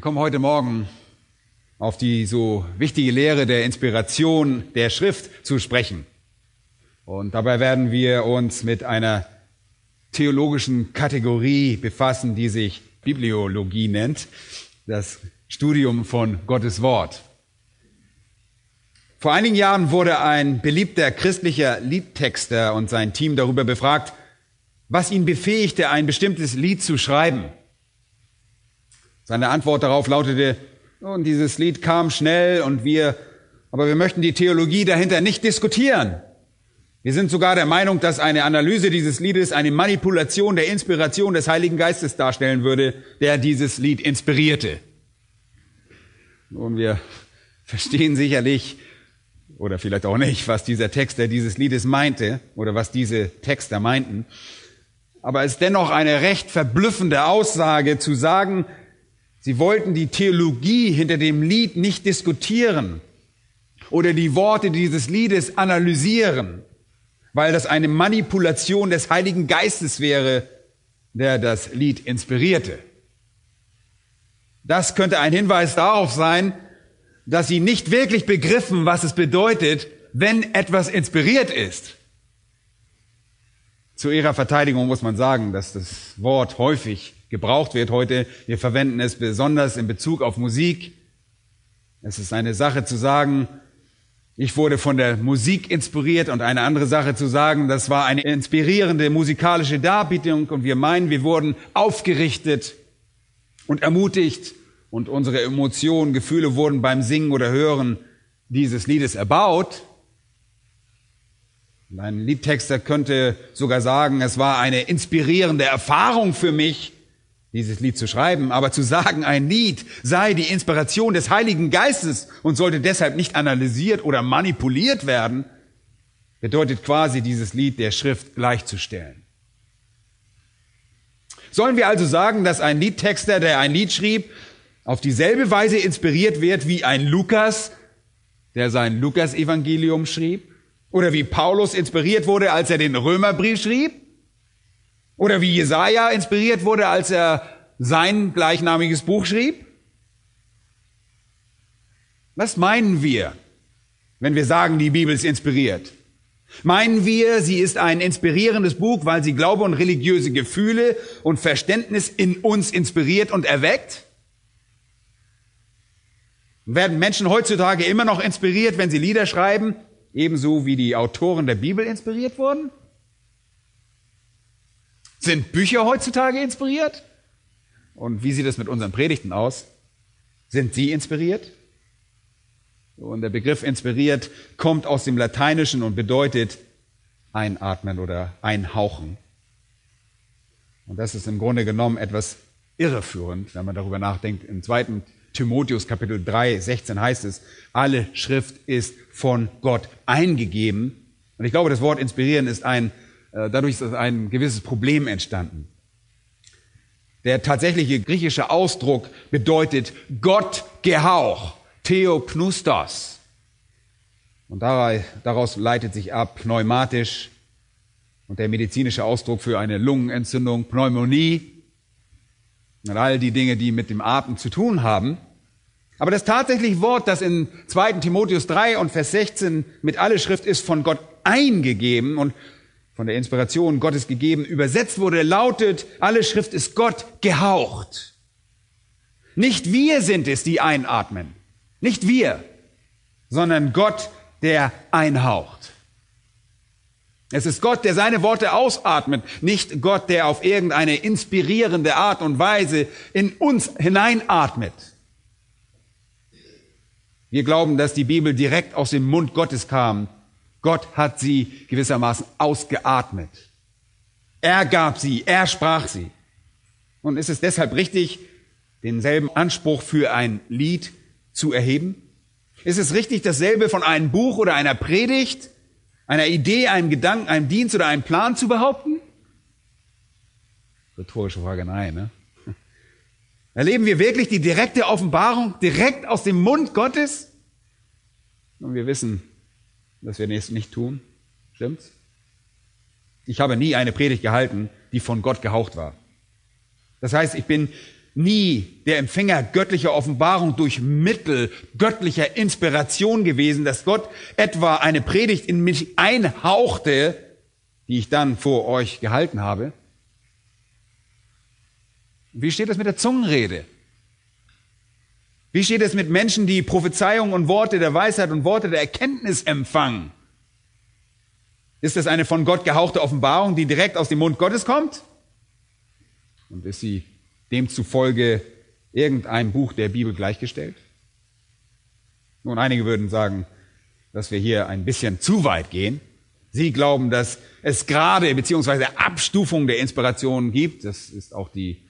Wir kommen heute Morgen auf die so wichtige Lehre der Inspiration der Schrift zu sprechen. Und dabei werden wir uns mit einer theologischen Kategorie befassen, die sich Bibliologie nennt, das Studium von Gottes Wort. Vor einigen Jahren wurde ein beliebter christlicher Liedtexter und sein Team darüber befragt, was ihn befähigte, ein bestimmtes Lied zu schreiben. Seine Antwort darauf lautete, und dieses Lied kam schnell und wir, aber wir möchten die Theologie dahinter nicht diskutieren. Wir sind sogar der Meinung, dass eine Analyse dieses Liedes eine Manipulation der Inspiration des Heiligen Geistes darstellen würde, der dieses Lied inspirierte. Nun, wir verstehen sicherlich, oder vielleicht auch nicht, was dieser Texter dieses Liedes meinte, oder was diese Texter meinten. Aber es ist dennoch eine recht verblüffende Aussage zu sagen, Sie wollten die Theologie hinter dem Lied nicht diskutieren oder die Worte dieses Liedes analysieren, weil das eine Manipulation des Heiligen Geistes wäre, der das Lied inspirierte. Das könnte ein Hinweis darauf sein, dass sie nicht wirklich begriffen, was es bedeutet, wenn etwas inspiriert ist. Zu ihrer Verteidigung muss man sagen, dass das Wort häufig gebraucht wird heute. Wir verwenden es besonders in Bezug auf Musik. Es ist eine Sache zu sagen, ich wurde von der Musik inspiriert und eine andere Sache zu sagen, das war eine inspirierende musikalische Darbietung und wir meinen, wir wurden aufgerichtet und ermutigt und unsere Emotionen, Gefühle wurden beim Singen oder Hören dieses Liedes erbaut. Ein Liedtexter könnte sogar sagen, es war eine inspirierende Erfahrung für mich, dieses Lied zu schreiben, aber zu sagen, ein Lied sei die Inspiration des Heiligen Geistes und sollte deshalb nicht analysiert oder manipuliert werden, bedeutet quasi dieses Lied der Schrift gleichzustellen. Sollen wir also sagen, dass ein Liedtexter, der ein Lied schrieb, auf dieselbe Weise inspiriert wird wie ein Lukas, der sein Lukas-Evangelium schrieb? Oder wie Paulus inspiriert wurde, als er den Römerbrief schrieb? Oder wie Jesaja inspiriert wurde, als er sein gleichnamiges Buch schrieb? Was meinen wir, wenn wir sagen, die Bibel ist inspiriert? Meinen wir, sie ist ein inspirierendes Buch, weil sie Glaube und religiöse Gefühle und Verständnis in uns inspiriert und erweckt? Werden Menschen heutzutage immer noch inspiriert, wenn sie Lieder schreiben, ebenso wie die Autoren der Bibel inspiriert wurden? Sind Bücher heutzutage inspiriert? Und wie sieht es mit unseren Predigten aus? Sind sie inspiriert? Und der Begriff inspiriert kommt aus dem Lateinischen und bedeutet einatmen oder einhauchen. Und das ist im Grunde genommen etwas irreführend, wenn man darüber nachdenkt. Im zweiten Timotheus Kapitel 3, 16 heißt es, alle Schrift ist von Gott eingegeben. Und ich glaube, das Wort inspirieren ist ein dadurch ist ein gewisses Problem entstanden. Der tatsächliche griechische Ausdruck bedeutet Gott gehauch, Theopnustos. Und daraus leitet sich ab pneumatisch und der medizinische Ausdruck für eine Lungenentzündung, Pneumonie und all die Dinge, die mit dem Atem zu tun haben. Aber das tatsächliche Wort, das in 2. Timotheus 3 und Vers 16 mit alle Schrift ist von Gott eingegeben und von der Inspiration Gottes gegeben, übersetzt wurde, lautet, alle Schrift ist Gott gehaucht. Nicht wir sind es, die einatmen. Nicht wir, sondern Gott, der einhaucht. Es ist Gott, der seine Worte ausatmet, nicht Gott, der auf irgendeine inspirierende Art und Weise in uns hineinatmet. Wir glauben, dass die Bibel direkt aus dem Mund Gottes kam Gott hat sie gewissermaßen ausgeatmet. Er gab sie, er sprach sie. Und ist es deshalb richtig, denselben Anspruch für ein Lied zu erheben? Ist es richtig, dasselbe von einem Buch oder einer Predigt, einer Idee, einem Gedanken, einem Dienst oder einem Plan zu behaupten? Rhetorische Frage, nein. Ne? Erleben wir wirklich die direkte Offenbarung direkt aus dem Mund Gottes? Und wir wissen, dass wir das nicht tun. Stimmt's? Ich habe nie eine Predigt gehalten, die von Gott gehaucht war. Das heißt, ich bin nie der Empfänger göttlicher Offenbarung durch Mittel göttlicher Inspiration gewesen, dass Gott etwa eine Predigt in mich einhauchte, die ich dann vor euch gehalten habe. Wie steht es mit der Zungenrede? Wie steht es mit Menschen, die Prophezeiungen und Worte der Weisheit und Worte der Erkenntnis empfangen? Ist es eine von Gott gehauchte Offenbarung, die direkt aus dem Mund Gottes kommt? Und ist sie demzufolge irgendein Buch der Bibel gleichgestellt? Nun, einige würden sagen, dass wir hier ein bisschen zu weit gehen. Sie glauben, dass es gerade beziehungsweise Abstufung der Inspiration gibt. Das ist auch die,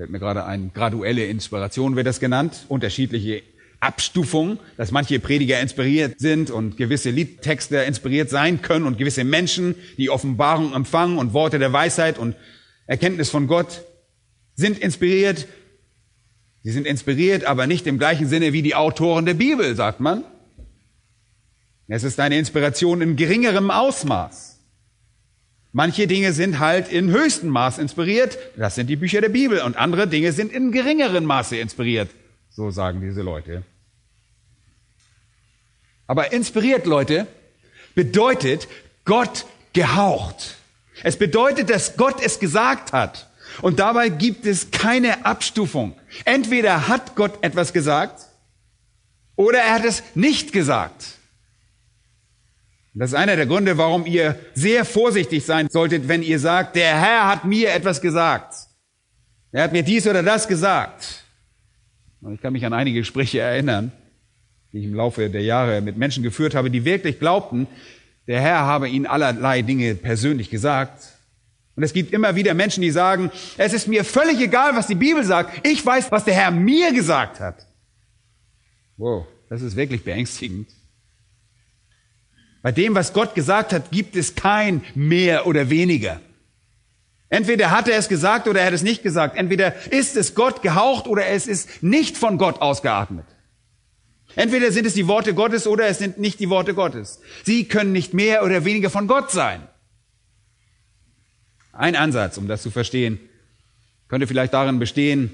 fällt mir gerade ein, graduelle Inspiration wird das genannt. Unterschiedliche Abstufungen, dass manche Prediger inspiriert sind und gewisse Liedtexte inspiriert sein können und gewisse Menschen, die Offenbarung empfangen und Worte der Weisheit und Erkenntnis von Gott sind inspiriert. Sie sind inspiriert, aber nicht im gleichen Sinne wie die Autoren der Bibel, sagt man. Es ist eine Inspiration in geringerem Ausmaß. Manche Dinge sind halt in höchstem Maß inspiriert. Das sind die Bücher der Bibel. Und andere Dinge sind in geringeren Maße inspiriert. So sagen diese Leute. Aber inspiriert, Leute, bedeutet Gott gehaucht. Es bedeutet, dass Gott es gesagt hat. Und dabei gibt es keine Abstufung. Entweder hat Gott etwas gesagt oder er hat es nicht gesagt. Das ist einer der Gründe, warum ihr sehr vorsichtig sein solltet, wenn ihr sagt, der Herr hat mir etwas gesagt. Er hat mir dies oder das gesagt. Und ich kann mich an einige Gespräche erinnern, die ich im Laufe der Jahre mit Menschen geführt habe, die wirklich glaubten, der Herr habe ihnen allerlei Dinge persönlich gesagt. Und es gibt immer wieder Menschen, die sagen, es ist mir völlig egal, was die Bibel sagt. Ich weiß, was der Herr mir gesagt hat. Wow, das ist wirklich beängstigend. Bei dem, was Gott gesagt hat, gibt es kein mehr oder weniger. Entweder hat er es gesagt oder er hat es nicht gesagt. Entweder ist es Gott gehaucht oder es ist nicht von Gott ausgeatmet. Entweder sind es die Worte Gottes oder es sind nicht die Worte Gottes. Sie können nicht mehr oder weniger von Gott sein. Ein Ansatz, um das zu verstehen, könnte vielleicht darin bestehen,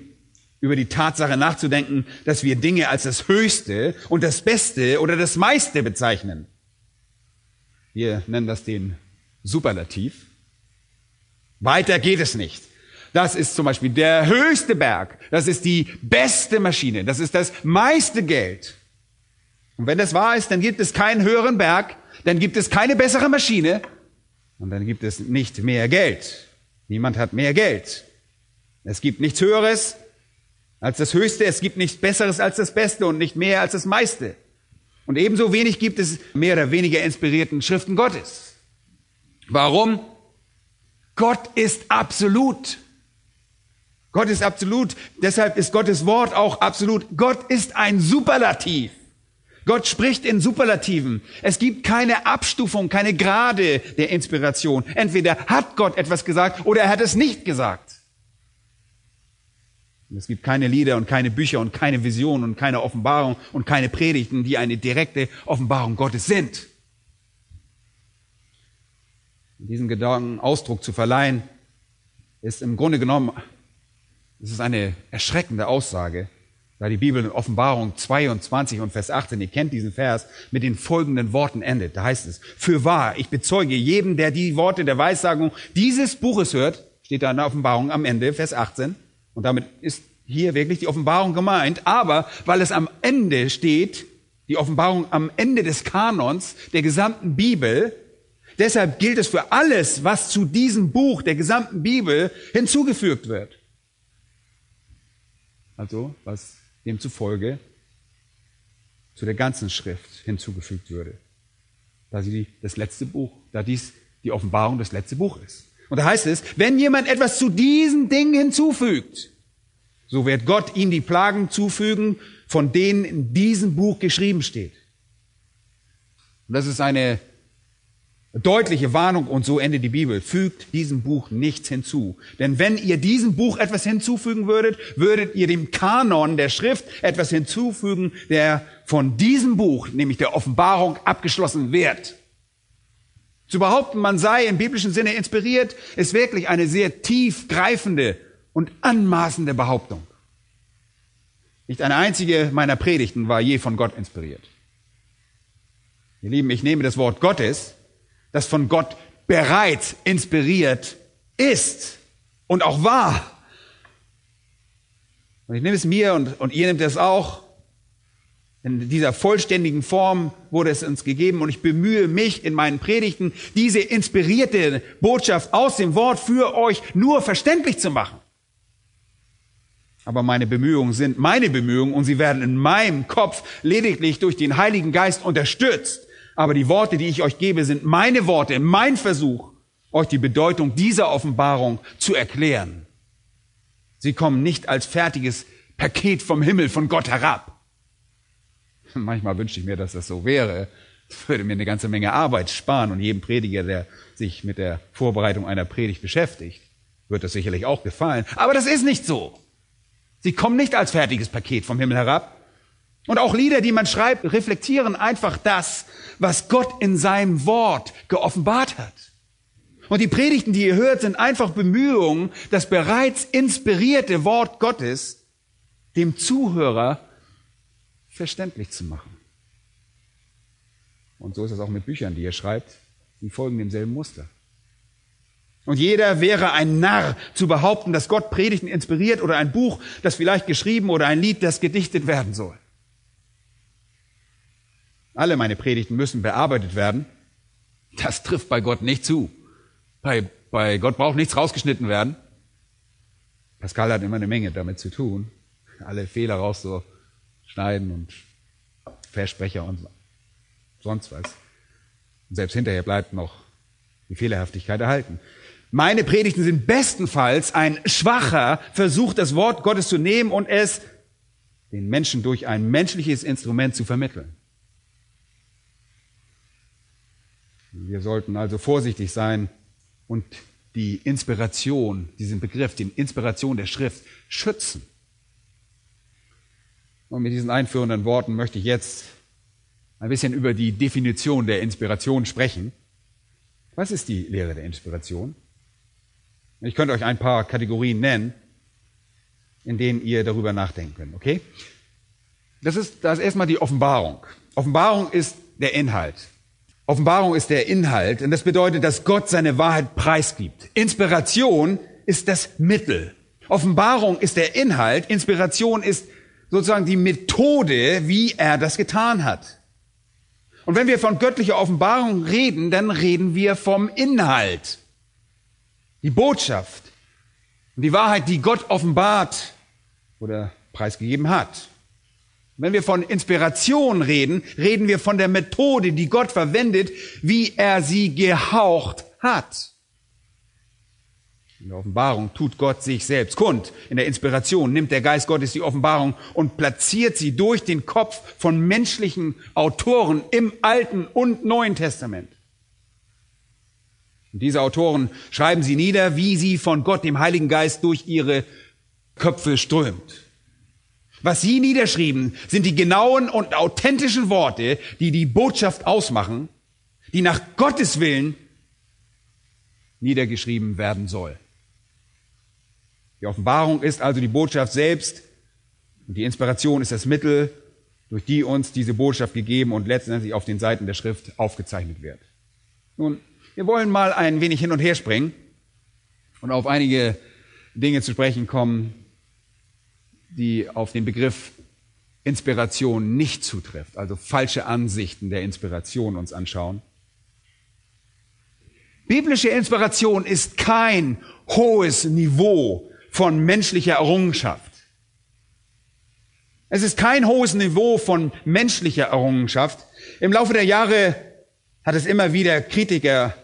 über die Tatsache nachzudenken, dass wir Dinge als das Höchste und das Beste oder das meiste bezeichnen. Wir nennen das den Superlativ. Weiter geht es nicht. Das ist zum Beispiel der höchste Berg. Das ist die beste Maschine. Das ist das meiste Geld. Und wenn das wahr ist, dann gibt es keinen höheren Berg, dann gibt es keine bessere Maschine und dann gibt es nicht mehr Geld. Niemand hat mehr Geld. Es gibt nichts Höheres als das Höchste, es gibt nichts Besseres als das Beste und nicht mehr als das meiste. Und ebenso wenig gibt es mehr oder weniger inspirierten Schriften Gottes. Warum? Gott ist absolut. Gott ist absolut. Deshalb ist Gottes Wort auch absolut. Gott ist ein Superlativ. Gott spricht in Superlativen. Es gibt keine Abstufung, keine Grade der Inspiration. Entweder hat Gott etwas gesagt oder er hat es nicht gesagt. Und es gibt keine Lieder und keine Bücher und keine Visionen und keine Offenbarung und keine Predigten, die eine direkte Offenbarung Gottes sind. Diesem Gedanken Ausdruck zu verleihen, ist im Grunde genommen, es ist eine erschreckende Aussage, da die Bibel in Offenbarung 22 und Vers 18, ihr kennt diesen Vers, mit den folgenden Worten endet. Da heißt es, für wahr, ich bezeuge jedem, der die Worte der Weissagung dieses Buches hört, steht da in der Offenbarung am Ende, Vers 18, und damit ist hier wirklich die Offenbarung gemeint, aber weil es am Ende steht, die Offenbarung am Ende des Kanons der gesamten Bibel, deshalb gilt es für alles, was zu diesem Buch der gesamten Bibel hinzugefügt wird. Also, was demzufolge zu der ganzen Schrift hinzugefügt würde. Da sie das letzte Buch, da dies die Offenbarung das letzte Buch ist. Und da heißt es, wenn jemand etwas zu diesen Dingen hinzufügt, so wird Gott ihm die Plagen zufügen, von denen in diesem Buch geschrieben steht. Und das ist eine deutliche Warnung und so endet die Bibel. Fügt diesem Buch nichts hinzu. Denn wenn ihr diesem Buch etwas hinzufügen würdet, würdet ihr dem Kanon der Schrift etwas hinzufügen, der von diesem Buch, nämlich der Offenbarung, abgeschlossen wird. Zu behaupten, man sei im biblischen Sinne inspiriert, ist wirklich eine sehr tiefgreifende und anmaßende Behauptung. Nicht eine einzige meiner Predigten war je von Gott inspiriert. Ihr Lieben, ich nehme das Wort Gottes, das von Gott bereits inspiriert ist und auch war. Und ich nehme es mir und, und ihr nehmt es auch. In dieser vollständigen Form wurde es uns gegeben und ich bemühe mich in meinen Predigten, diese inspirierte Botschaft aus dem Wort für euch nur verständlich zu machen. Aber meine Bemühungen sind meine Bemühungen und sie werden in meinem Kopf lediglich durch den Heiligen Geist unterstützt. Aber die Worte, die ich euch gebe, sind meine Worte, mein Versuch, euch die Bedeutung dieser Offenbarung zu erklären. Sie kommen nicht als fertiges Paket vom Himmel von Gott herab. Manchmal wünschte ich mir, dass das so wäre. Das würde mir eine ganze Menge Arbeit sparen und jedem Prediger, der sich mit der Vorbereitung einer Predigt beschäftigt, wird das sicherlich auch gefallen. Aber das ist nicht so. Sie kommen nicht als fertiges Paket vom Himmel herab. Und auch Lieder, die man schreibt, reflektieren einfach das, was Gott in seinem Wort geoffenbart hat. Und die Predigten, die ihr hört, sind einfach Bemühungen, das bereits inspirierte Wort Gottes dem Zuhörer verständlich zu machen. Und so ist es auch mit Büchern, die ihr schreibt. Die folgen demselben Muster. Und jeder wäre ein Narr zu behaupten, dass Gott Predigten inspiriert oder ein Buch, das vielleicht geschrieben oder ein Lied, das gedichtet werden soll. Alle meine Predigten müssen bearbeitet werden. Das trifft bei Gott nicht zu. Bei, bei Gott braucht nichts rausgeschnitten werden. Pascal hat immer eine Menge damit zu tun, alle Fehler rauszuschneiden und Versprecher und sonst was. Und selbst hinterher bleibt noch die Fehlerhaftigkeit erhalten. Meine Predigten sind bestenfalls ein schwacher Versuch, das Wort Gottes zu nehmen und es den Menschen durch ein menschliches Instrument zu vermitteln. Wir sollten also vorsichtig sein und die Inspiration, diesen Begriff, die Inspiration der Schrift schützen. Und mit diesen einführenden Worten möchte ich jetzt ein bisschen über die Definition der Inspiration sprechen. Was ist die Lehre der Inspiration? Ich könnte euch ein paar Kategorien nennen, in denen ihr darüber nachdenken könnt, okay? Das ist, das ist erstmal die Offenbarung. Offenbarung ist der Inhalt. Offenbarung ist der Inhalt und das bedeutet, dass Gott seine Wahrheit preisgibt. Inspiration ist das Mittel. Offenbarung ist der Inhalt. Inspiration ist sozusagen die Methode, wie er das getan hat. Und wenn wir von göttlicher Offenbarung reden, dann reden wir vom Inhalt die Botschaft die Wahrheit, die Gott offenbart oder preisgegeben hat. Wenn wir von Inspiration reden, reden wir von der Methode, die Gott verwendet, wie er sie gehaucht hat. In der Offenbarung tut Gott sich selbst kund. In der Inspiration nimmt der Geist Gottes die Offenbarung und platziert sie durch den Kopf von menschlichen Autoren im Alten und Neuen Testament. Und diese Autoren schreiben sie nieder, wie sie von Gott, dem Heiligen Geist, durch ihre Köpfe strömt. Was sie niederschrieben, sind die genauen und authentischen Worte, die die Botschaft ausmachen, die nach Gottes Willen niedergeschrieben werden soll. Die Offenbarung ist also die Botschaft selbst und die Inspiration ist das Mittel, durch die uns diese Botschaft gegeben und letztendlich auf den Seiten der Schrift aufgezeichnet wird. Nun, wir wollen mal ein wenig hin und her springen und auf einige Dinge zu sprechen kommen, die auf den Begriff Inspiration nicht zutrifft, also falsche Ansichten der Inspiration uns anschauen. Biblische Inspiration ist kein hohes Niveau von menschlicher Errungenschaft. Es ist kein hohes Niveau von menschlicher Errungenschaft. Im Laufe der Jahre hat es immer wieder Kritiker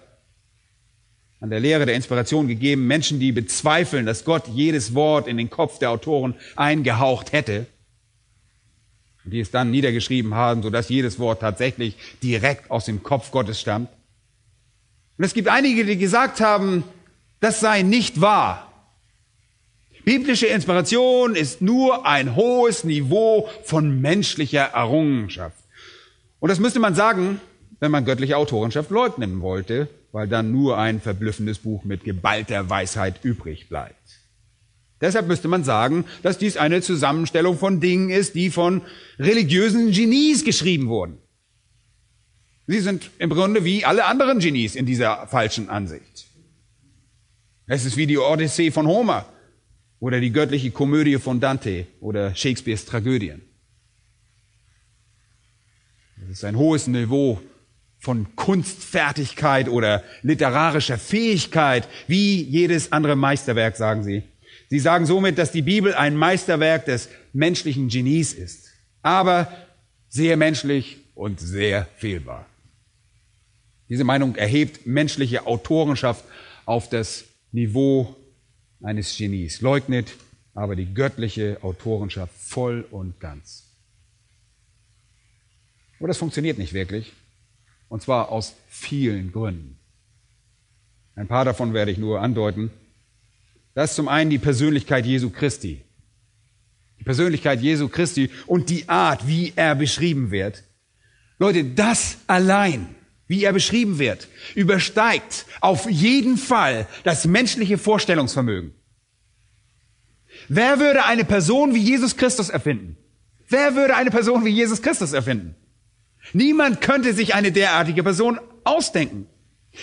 an der Lehre der Inspiration gegeben. Menschen, die bezweifeln, dass Gott jedes Wort in den Kopf der Autoren eingehaucht hätte. Die es dann niedergeschrieben haben, sodass jedes Wort tatsächlich direkt aus dem Kopf Gottes stammt. Und es gibt einige, die gesagt haben, das sei nicht wahr. Biblische Inspiration ist nur ein hohes Niveau von menschlicher Errungenschaft. Und das müsste man sagen, wenn man göttliche Autorenschaft leugnen wollte, weil dann nur ein verblüffendes Buch mit geballter Weisheit übrig bleibt. Deshalb müsste man sagen, dass dies eine Zusammenstellung von Dingen ist, die von religiösen Genies geschrieben wurden. Sie sind im Grunde wie alle anderen Genies in dieser falschen Ansicht. Es ist wie die Odyssee von Homer oder die göttliche Komödie von Dante oder Shakespeares Tragödien. Es ist ein hohes Niveau von Kunstfertigkeit oder literarischer Fähigkeit, wie jedes andere Meisterwerk, sagen sie. Sie sagen somit, dass die Bibel ein Meisterwerk des menschlichen Genies ist, aber sehr menschlich und sehr fehlbar. Diese Meinung erhebt menschliche Autorenschaft auf das Niveau eines Genies, leugnet aber die göttliche Autorenschaft voll und ganz. Aber das funktioniert nicht wirklich. Und zwar aus vielen Gründen. Ein paar davon werde ich nur andeuten. Das ist zum einen die Persönlichkeit Jesu Christi. Die Persönlichkeit Jesu Christi und die Art, wie er beschrieben wird. Leute, das allein wie er beschrieben wird, übersteigt auf jeden Fall das menschliche Vorstellungsvermögen. Wer würde eine Person wie Jesus Christus erfinden? Wer würde eine Person wie Jesus Christus erfinden? Niemand könnte sich eine derartige Person ausdenken.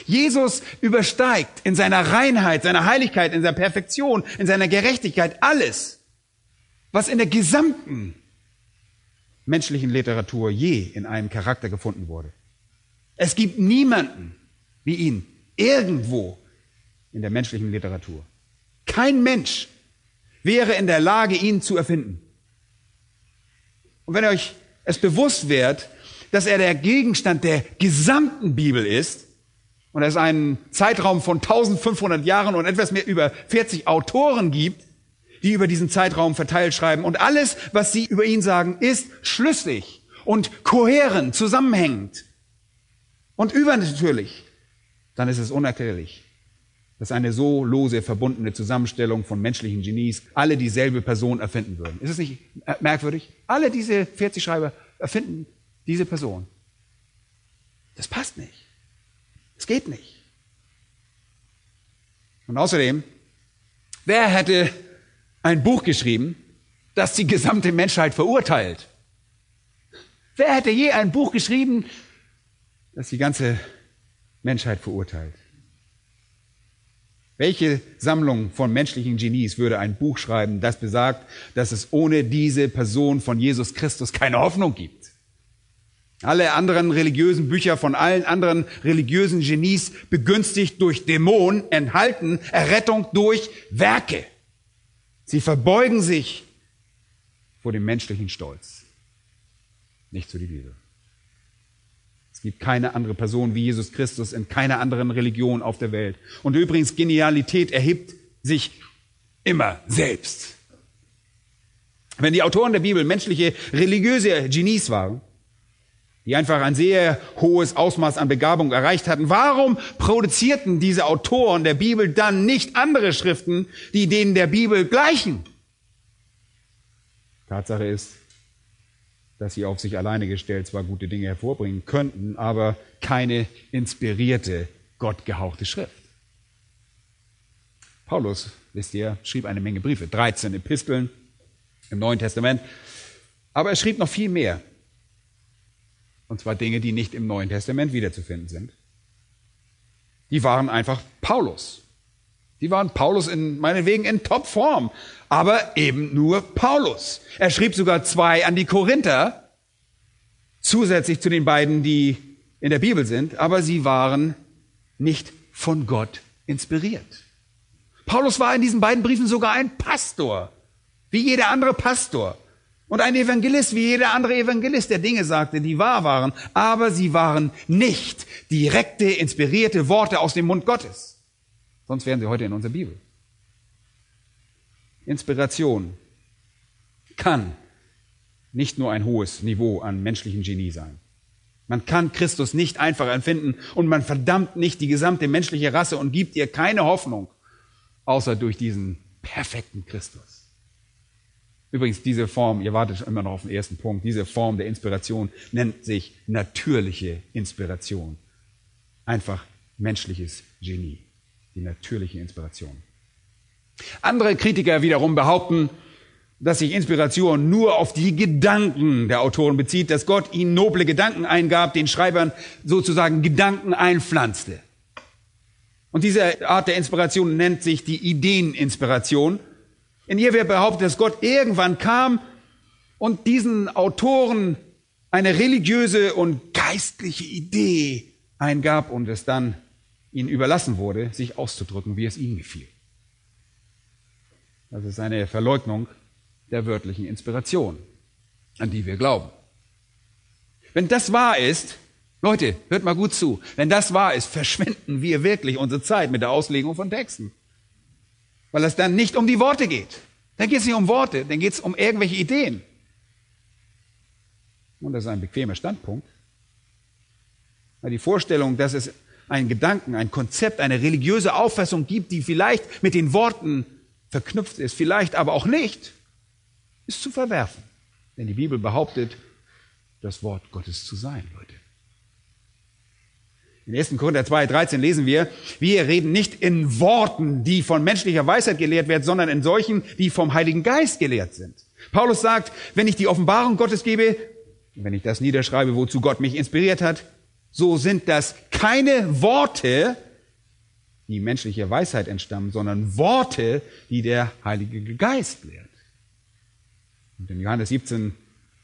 Jesus übersteigt in seiner Reinheit, seiner Heiligkeit, in seiner Perfektion, in seiner Gerechtigkeit alles, was in der gesamten menschlichen Literatur je in einem Charakter gefunden wurde. Es gibt niemanden wie ihn irgendwo in der menschlichen Literatur. Kein Mensch wäre in der Lage, ihn zu erfinden. Und wenn euch es bewusst wird, dass er der Gegenstand der gesamten Bibel ist, und es einen Zeitraum von 1500 Jahren und etwas mehr über 40 Autoren gibt, die über diesen Zeitraum verteilt schreiben, und alles, was sie über ihn sagen, ist schlüssig und kohärent, zusammenhängend und übernatürlich, dann ist es unerklärlich, dass eine so lose verbundene Zusammenstellung von menschlichen Genies alle dieselbe Person erfinden würden. Ist es nicht merkwürdig? Alle diese 40 Schreiber erfinden diese Person. Das passt nicht. Es geht nicht. Und außerdem, wer hätte ein Buch geschrieben, das die gesamte Menschheit verurteilt? Wer hätte je ein Buch geschrieben, das die ganze Menschheit verurteilt. Welche Sammlung von menschlichen Genies würde ein Buch schreiben, das besagt, dass es ohne diese Person von Jesus Christus keine Hoffnung gibt? Alle anderen religiösen Bücher von allen anderen religiösen Genies begünstigt durch Dämonen enthalten Errettung durch Werke. Sie verbeugen sich vor dem menschlichen Stolz. Nicht so die Bibel. Es gibt keine andere Person wie Jesus Christus in keiner anderen Religion auf der Welt. Und übrigens, Genialität erhebt sich immer selbst. Wenn die Autoren der Bibel menschliche, religiöse Genies waren, die einfach ein sehr hohes Ausmaß an Begabung erreicht hatten, warum produzierten diese Autoren der Bibel dann nicht andere Schriften, die denen der Bibel gleichen? Tatsache ist, dass sie auf sich alleine gestellt zwar gute Dinge hervorbringen könnten, aber keine inspirierte, gottgehauchte Schrift. Paulus, wisst ihr, schrieb eine Menge Briefe, 13 Episteln im Neuen Testament, aber er schrieb noch viel mehr. Und zwar Dinge, die nicht im Neuen Testament wiederzufinden sind. Die waren einfach Paulus. Die waren Paulus in meinetwegen in Topform, aber eben nur Paulus. Er schrieb sogar zwei an die Korinther, zusätzlich zu den beiden, die in der Bibel sind, aber sie waren nicht von Gott inspiriert. Paulus war in diesen beiden Briefen sogar ein Pastor, wie jeder andere Pastor. Und ein Evangelist, wie jeder andere Evangelist, der Dinge sagte, die wahr waren, aber sie waren nicht direkte, inspirierte Worte aus dem Mund Gottes. Sonst wären sie heute in unserer Bibel. Inspiration kann nicht nur ein hohes Niveau an menschlichem Genie sein. Man kann Christus nicht einfach empfinden und man verdammt nicht die gesamte menschliche Rasse und gibt ihr keine Hoffnung, außer durch diesen perfekten Christus. Übrigens, diese Form, ihr wartet immer noch auf den ersten Punkt, diese Form der Inspiration nennt sich natürliche Inspiration. Einfach menschliches Genie. Die natürliche Inspiration. Andere Kritiker wiederum behaupten, dass sich Inspiration nur auf die Gedanken der Autoren bezieht, dass Gott ihnen noble Gedanken eingab, den Schreibern sozusagen Gedanken einpflanzte. Und diese Art der Inspiration nennt sich die Ideeninspiration. In ihr wird behauptet, dass Gott irgendwann kam und diesen Autoren eine religiöse und geistliche Idee eingab und es dann ihnen überlassen wurde, sich auszudrücken, wie es ihnen gefiel. Das ist eine Verleugnung der wörtlichen Inspiration, an die wir glauben. Wenn das wahr ist, Leute, hört mal gut zu, wenn das wahr ist, verschwenden wir wirklich unsere Zeit mit der Auslegung von Texten. Weil es dann nicht um die Worte geht. Dann geht es nicht um Worte, dann geht es um irgendwelche Ideen. Und das ist ein bequemer Standpunkt. Die Vorstellung, dass es einen Gedanken, ein Konzept, eine religiöse Auffassung gibt, die vielleicht mit den Worten verknüpft ist, vielleicht aber auch nicht, ist zu verwerfen. Denn die Bibel behauptet, das Wort Gottes zu sein, Leute. In 1. Korinther 2, 13 lesen wir, wir reden nicht in Worten, die von menschlicher Weisheit gelehrt werden, sondern in solchen, die vom Heiligen Geist gelehrt sind. Paulus sagt, wenn ich die Offenbarung Gottes gebe, wenn ich das niederschreibe, wozu Gott mich inspiriert hat, so sind das keine Worte, die menschlicher Weisheit entstammen, sondern Worte, die der Heilige Geist lehrt. Und in Johannes 17,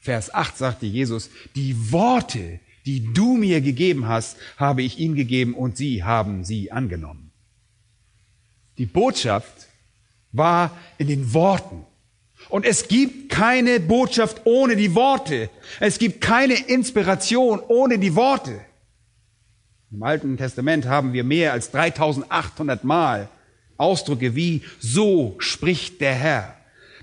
Vers 8 sagte Jesus, die Worte, die du mir gegeben hast, habe ich ihnen gegeben und sie haben sie angenommen. Die Botschaft war in den Worten. Und es gibt keine Botschaft ohne die Worte. Es gibt keine Inspiration ohne die Worte. Im Alten Testament haben wir mehr als 3800 Mal Ausdrücke wie so spricht der Herr.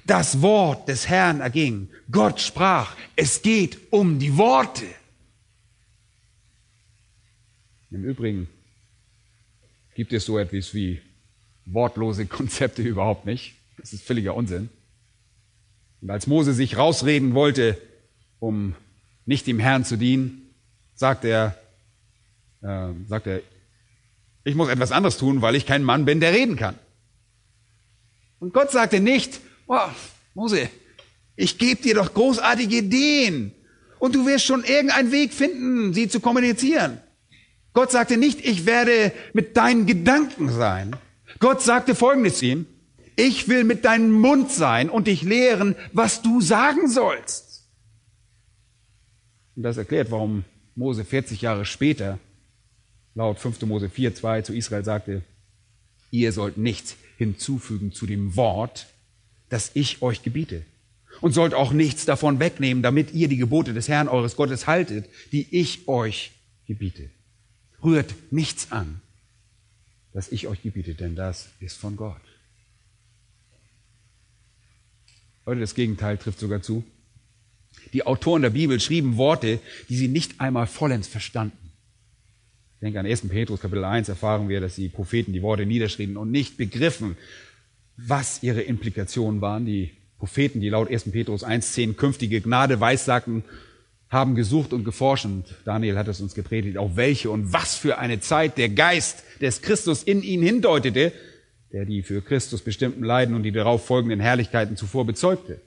Das Wort des Herrn erging. Gott sprach. Es geht um die Worte. Im Übrigen gibt es so etwas wie wortlose Konzepte überhaupt nicht. Das ist völliger Unsinn. Und als Mose sich rausreden wollte, um nicht dem Herrn zu dienen, sagt er, äh, sagt er, ich muss etwas anderes tun, weil ich kein Mann bin, der reden kann. Und Gott sagte nicht, oh, Mose, ich gebe dir doch großartige Ideen und du wirst schon irgendeinen Weg finden, sie zu kommunizieren. Gott sagte nicht, ich werde mit deinen Gedanken sein. Gott sagte Folgendes ihm, ich will mit deinem Mund sein und dich lehren, was du sagen sollst. Und das erklärt, warum Mose 40 Jahre später laut 5. Mose 4, 2 zu Israel sagte, ihr sollt nichts hinzufügen zu dem Wort, das ich euch gebiete. Und sollt auch nichts davon wegnehmen, damit ihr die Gebote des Herrn eures Gottes haltet, die ich euch gebiete. Rührt nichts an, das ich euch gebiete, denn das ist von Gott. Heute das Gegenteil trifft sogar zu. Die Autoren der Bibel schrieben Worte, die sie nicht einmal vollends verstanden. Denke an 1. Petrus Kapitel 1 erfahren wir, dass die Propheten die Worte niederschrieben und nicht begriffen, was ihre Implikationen waren. Die Propheten, die laut 1. Petrus 1.10 künftige Gnade weissagten, haben gesucht und geforscht und Daniel hat es uns gepredigt, auf welche und was für eine Zeit der Geist des Christus in ihn hindeutete, der die für Christus bestimmten Leiden und die darauf folgenden Herrlichkeiten zuvor bezeugte.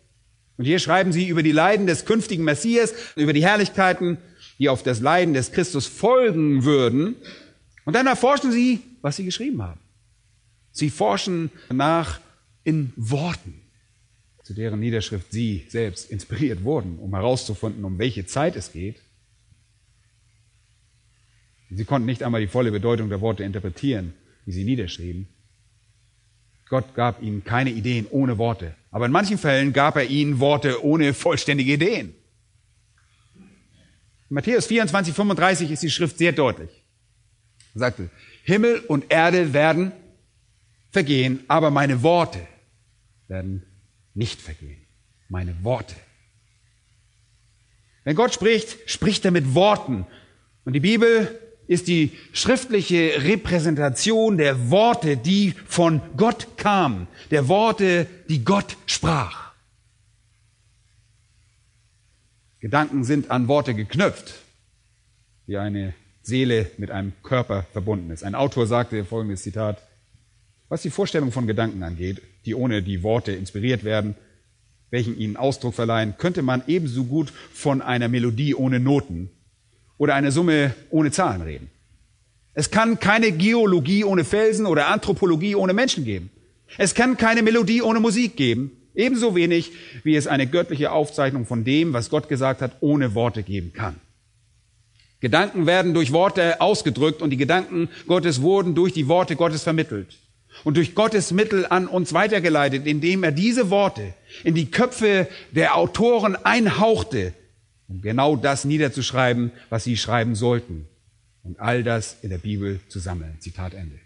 Und hier schreiben sie über die Leiden des künftigen Messias, über die Herrlichkeiten, die auf das Leiden des Christus folgen würden. Und dann erforschen sie, was sie geschrieben haben. Sie forschen nach in Worten, zu deren Niederschrift sie selbst inspiriert wurden, um herauszufinden, um welche Zeit es geht. Sie konnten nicht einmal die volle Bedeutung der Worte interpretieren, die sie niederschrieben. Gott gab ihnen keine Ideen ohne Worte. Aber in manchen Fällen gab er ihnen Worte ohne vollständige Ideen. In Matthäus 24, 35 ist die Schrift sehr deutlich. Er sagte, Himmel und Erde werden vergehen, aber meine Worte werden nicht vergehen. Meine Worte. Wenn Gott spricht, spricht er mit Worten. Und die Bibel ist die schriftliche Repräsentation der Worte, die von Gott kamen, der Worte, die Gott sprach. Gedanken sind an Worte geknüpft, wie eine Seele mit einem Körper verbunden ist. Ein Autor sagte folgendes Zitat, was die Vorstellung von Gedanken angeht, die ohne die Worte inspiriert werden, welchen ihnen Ausdruck verleihen, könnte man ebenso gut von einer Melodie ohne Noten oder einer Summe ohne Zahlen reden. Es kann keine Geologie ohne Felsen oder Anthropologie ohne Menschen geben. Es kann keine Melodie ohne Musik geben. Ebenso wenig, wie es eine göttliche Aufzeichnung von dem, was Gott gesagt hat, ohne Worte geben kann. Gedanken werden durch Worte ausgedrückt und die Gedanken Gottes wurden durch die Worte Gottes vermittelt und durch Gottes Mittel an uns weitergeleitet, indem er diese Worte in die Köpfe der Autoren einhauchte, um genau das niederzuschreiben, was sie schreiben sollten. Und all das in der Bibel zu sammeln. Zitat Ende.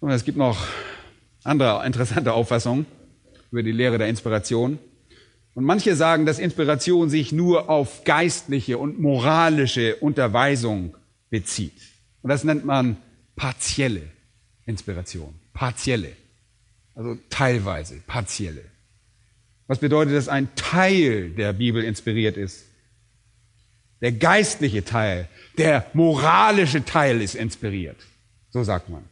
Und es gibt noch andere interessante Auffassungen über die Lehre der Inspiration. Und manche sagen, dass Inspiration sich nur auf geistliche und moralische Unterweisung bezieht. Und das nennt man partielle Inspiration. Partielle. Also teilweise, partielle. Was bedeutet, dass ein Teil der Bibel inspiriert ist? Der geistliche Teil, der moralische Teil ist inspiriert. So sagt man.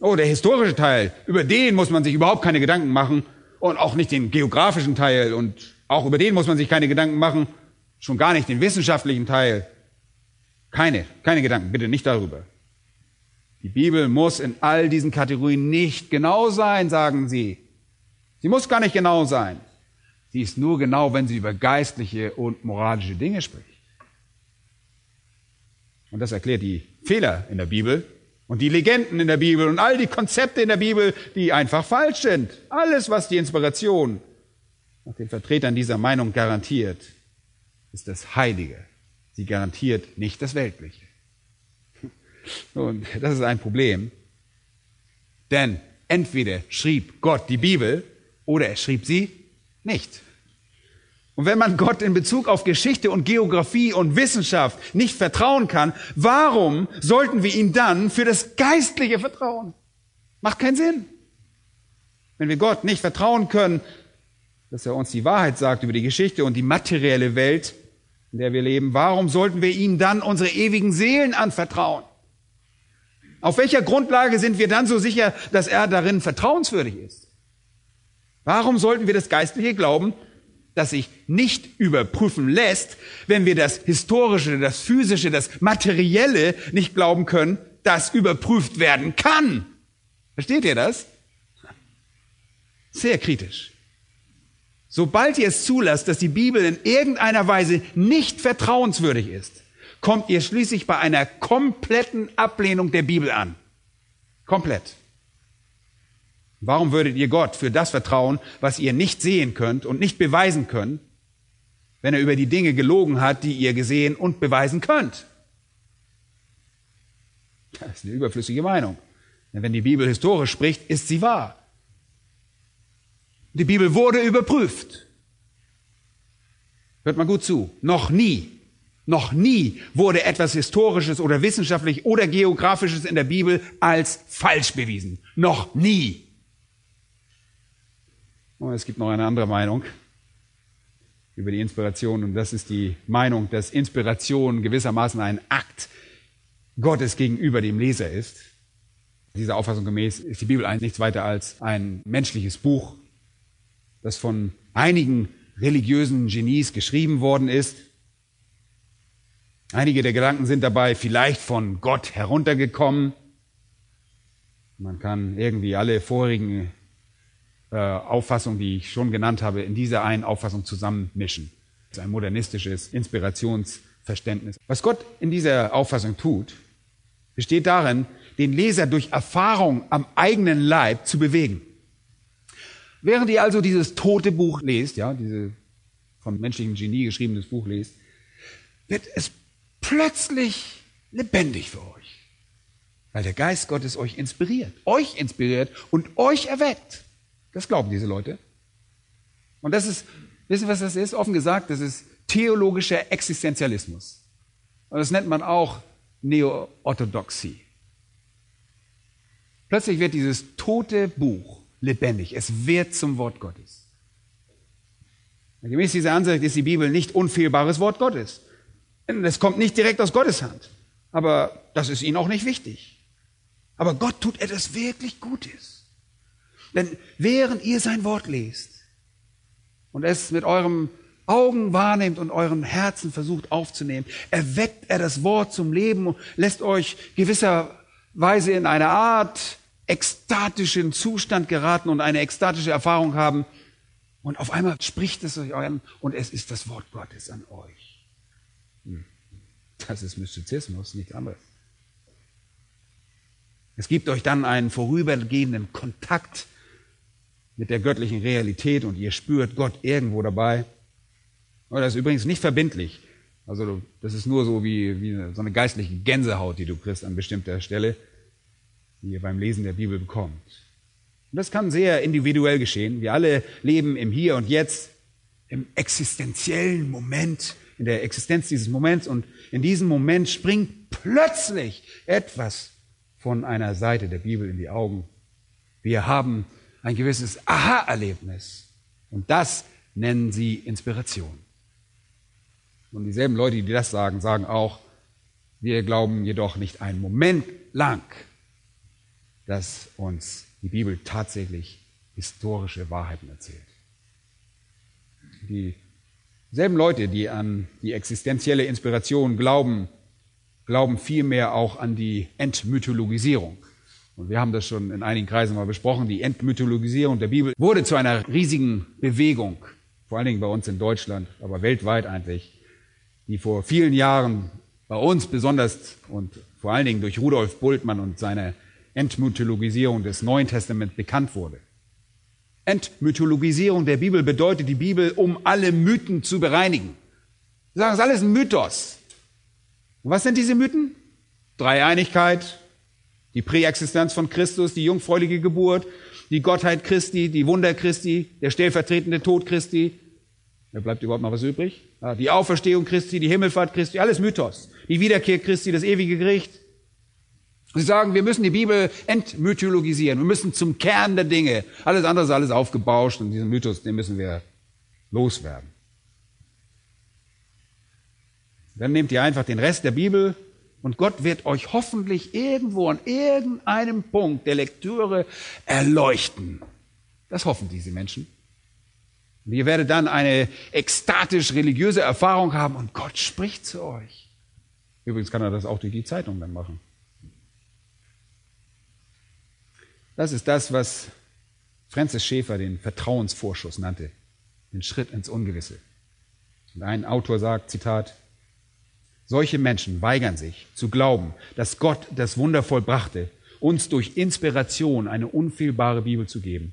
Oh, der historische Teil, über den muss man sich überhaupt keine Gedanken machen und auch nicht den geografischen Teil und auch über den muss man sich keine Gedanken machen, schon gar nicht den wissenschaftlichen Teil. Keine, keine Gedanken, bitte nicht darüber. Die Bibel muss in all diesen Kategorien nicht genau sein, sagen sie. Sie muss gar nicht genau sein. Sie ist nur genau, wenn sie über geistliche und moralische Dinge spricht. Und das erklärt die Fehler in der Bibel und die Legenden in der Bibel und all die Konzepte in der Bibel, die einfach falsch sind. Alles, was die Inspiration nach den Vertretern dieser Meinung garantiert, ist das Heilige. Sie garantiert nicht das Weltliche. Und das ist ein Problem. Denn entweder schrieb Gott die Bibel oder er schrieb sie nicht. Und wenn man Gott in Bezug auf Geschichte und Geografie und Wissenschaft nicht vertrauen kann, warum sollten wir ihm dann für das Geistliche vertrauen? Macht keinen Sinn. Wenn wir Gott nicht vertrauen können, dass er uns die Wahrheit sagt über die Geschichte und die materielle Welt, in der wir leben, warum sollten wir ihm dann unsere ewigen Seelen anvertrauen? Auf welcher Grundlage sind wir dann so sicher, dass er darin vertrauenswürdig ist? Warum sollten wir das Geistliche glauben, das sich nicht überprüfen lässt, wenn wir das Historische, das Physische, das Materielle nicht glauben können, das überprüft werden kann? Versteht ihr das? Sehr kritisch. Sobald ihr es zulasst, dass die Bibel in irgendeiner Weise nicht vertrauenswürdig ist, kommt ihr schließlich bei einer kompletten Ablehnung der Bibel an. Komplett. Warum würdet ihr Gott für das vertrauen, was ihr nicht sehen könnt und nicht beweisen könnt, wenn er über die Dinge gelogen hat, die ihr gesehen und beweisen könnt? Das ist eine überflüssige Meinung. Denn wenn die Bibel historisch spricht, ist sie wahr. Die Bibel wurde überprüft. Hört mal gut zu. Noch nie, noch nie wurde etwas Historisches oder Wissenschaftlich oder Geografisches in der Bibel als falsch bewiesen. Noch nie. Und es gibt noch eine andere Meinung über die Inspiration und das ist die Meinung, dass Inspiration gewissermaßen ein Akt Gottes gegenüber dem Leser ist. Dieser Auffassung gemäß ist die Bibel eigentlich nichts weiter als ein menschliches Buch, das von einigen religiösen Genies geschrieben worden ist. Einige der Gedanken sind dabei vielleicht von Gott heruntergekommen. Man kann irgendwie alle vorigen äh, Auffassung, die ich schon genannt habe, in dieser einen Auffassung zusammenmischen. Das ist ein modernistisches Inspirationsverständnis. Was Gott in dieser Auffassung tut, besteht darin, den Leser durch Erfahrung am eigenen Leib zu bewegen. Während ihr also dieses tote Buch lest, ja, diese vom menschlichen Genie geschriebenes Buch lest, wird es plötzlich lebendig für euch. Weil der Geist Gottes euch inspiriert, euch inspiriert und euch erweckt. Das glauben diese Leute. Und das ist, wissen Sie, was das ist? Offen gesagt, das ist theologischer Existenzialismus. Und das nennt man auch Neo-Orthodoxie. Plötzlich wird dieses tote Buch lebendig. Es wird zum Wort Gottes. Gemäß dieser Ansicht ist die Bibel nicht unfehlbares Wort Gottes. Es kommt nicht direkt aus Gottes Hand. Aber das ist ihnen auch nicht wichtig. Aber Gott tut etwas wirklich Gutes. Denn während ihr sein Wort lest und es mit eurem Augen wahrnehmt und euren Herzen versucht aufzunehmen, erweckt er das Wort zum Leben und lässt euch gewisserweise in eine Art ekstatischen Zustand geraten und eine ekstatische Erfahrung haben. Und auf einmal spricht es euch an und es ist das Wort Gottes an euch. Hm. Das ist Mystizismus, nichts anderes. Es gibt euch dann einen vorübergehenden Kontakt mit der göttlichen Realität und ihr spürt Gott irgendwo dabei. Und das ist übrigens nicht verbindlich. Also das ist nur so wie, wie so eine geistliche Gänsehaut, die du kriegst an bestimmter Stelle, die ihr beim Lesen der Bibel bekommt. Und das kann sehr individuell geschehen. Wir alle leben im Hier und Jetzt, im existenziellen Moment, in der Existenz dieses Moments. Und in diesem Moment springt plötzlich etwas von einer Seite der Bibel in die Augen. Wir haben ein gewisses Aha-Erlebnis. Und das nennen sie Inspiration. Und dieselben Leute, die das sagen, sagen auch, wir glauben jedoch nicht einen Moment lang, dass uns die Bibel tatsächlich historische Wahrheiten erzählt. Dieselben Leute, die an die existenzielle Inspiration glauben, glauben vielmehr auch an die Entmythologisierung. Und wir haben das schon in einigen Kreisen mal besprochen. Die Entmythologisierung der Bibel wurde zu einer riesigen Bewegung, vor allen Dingen bei uns in Deutschland, aber weltweit eigentlich die vor vielen Jahren bei uns besonders und vor allen Dingen durch Rudolf Bultmann und seine Entmythologisierung des Neuen Testaments bekannt wurde. Entmythologisierung der Bibel bedeutet die Bibel, um alle Mythen zu bereinigen. Sie sagen, es ist alles ein Mythos. Und was sind diese Mythen? Dreieinigkeit, die Präexistenz von Christus, die jungfräuliche Geburt, die Gottheit Christi, die Wunder Christi, der stellvertretende Tod Christi, da bleibt überhaupt noch was übrig? Die Auferstehung Christi, die Himmelfahrt Christi, alles Mythos. Die Wiederkehr Christi, das ewige Gericht. Sie sagen, wir müssen die Bibel entmythologisieren. Wir müssen zum Kern der Dinge. Alles andere ist alles aufgebauscht und diesen Mythos, den müssen wir loswerden. Dann nehmt ihr einfach den Rest der Bibel und Gott wird euch hoffentlich irgendwo an irgendeinem Punkt der Lektüre erleuchten. Das hoffen diese Menschen. Und ihr werdet dann eine ekstatisch religiöse Erfahrung haben und Gott spricht zu euch. Übrigens kann er das auch durch die Zeitung dann machen. Das ist das, was Francis Schäfer den Vertrauensvorschuss nannte, den Schritt ins Ungewisse. Und ein Autor sagt, Zitat, solche Menschen weigern sich zu glauben, dass Gott das Wunder vollbrachte, uns durch Inspiration eine unfehlbare Bibel zu geben.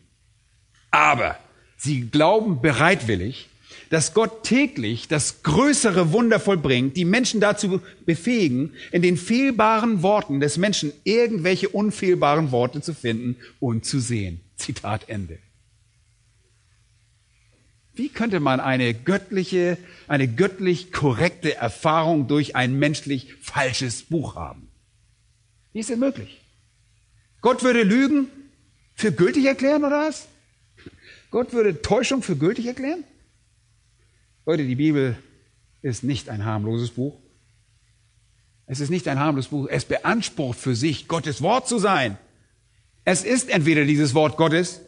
Aber Sie glauben bereitwillig, dass Gott täglich das größere Wunder vollbringt, die Menschen dazu befähigen, in den fehlbaren Worten des Menschen irgendwelche unfehlbaren Worte zu finden und zu sehen. Zitat Ende. Wie könnte man eine göttliche, eine göttlich korrekte Erfahrung durch ein menschlich falsches Buch haben? Wie ist es möglich? Gott würde Lügen für gültig erklären oder was? Gott würde Täuschung für gültig erklären? Leute, die Bibel ist nicht ein harmloses Buch. Es ist nicht ein harmloses Buch. Es beansprucht für sich, Gottes Wort zu sein. Es ist entweder dieses Wort Gottes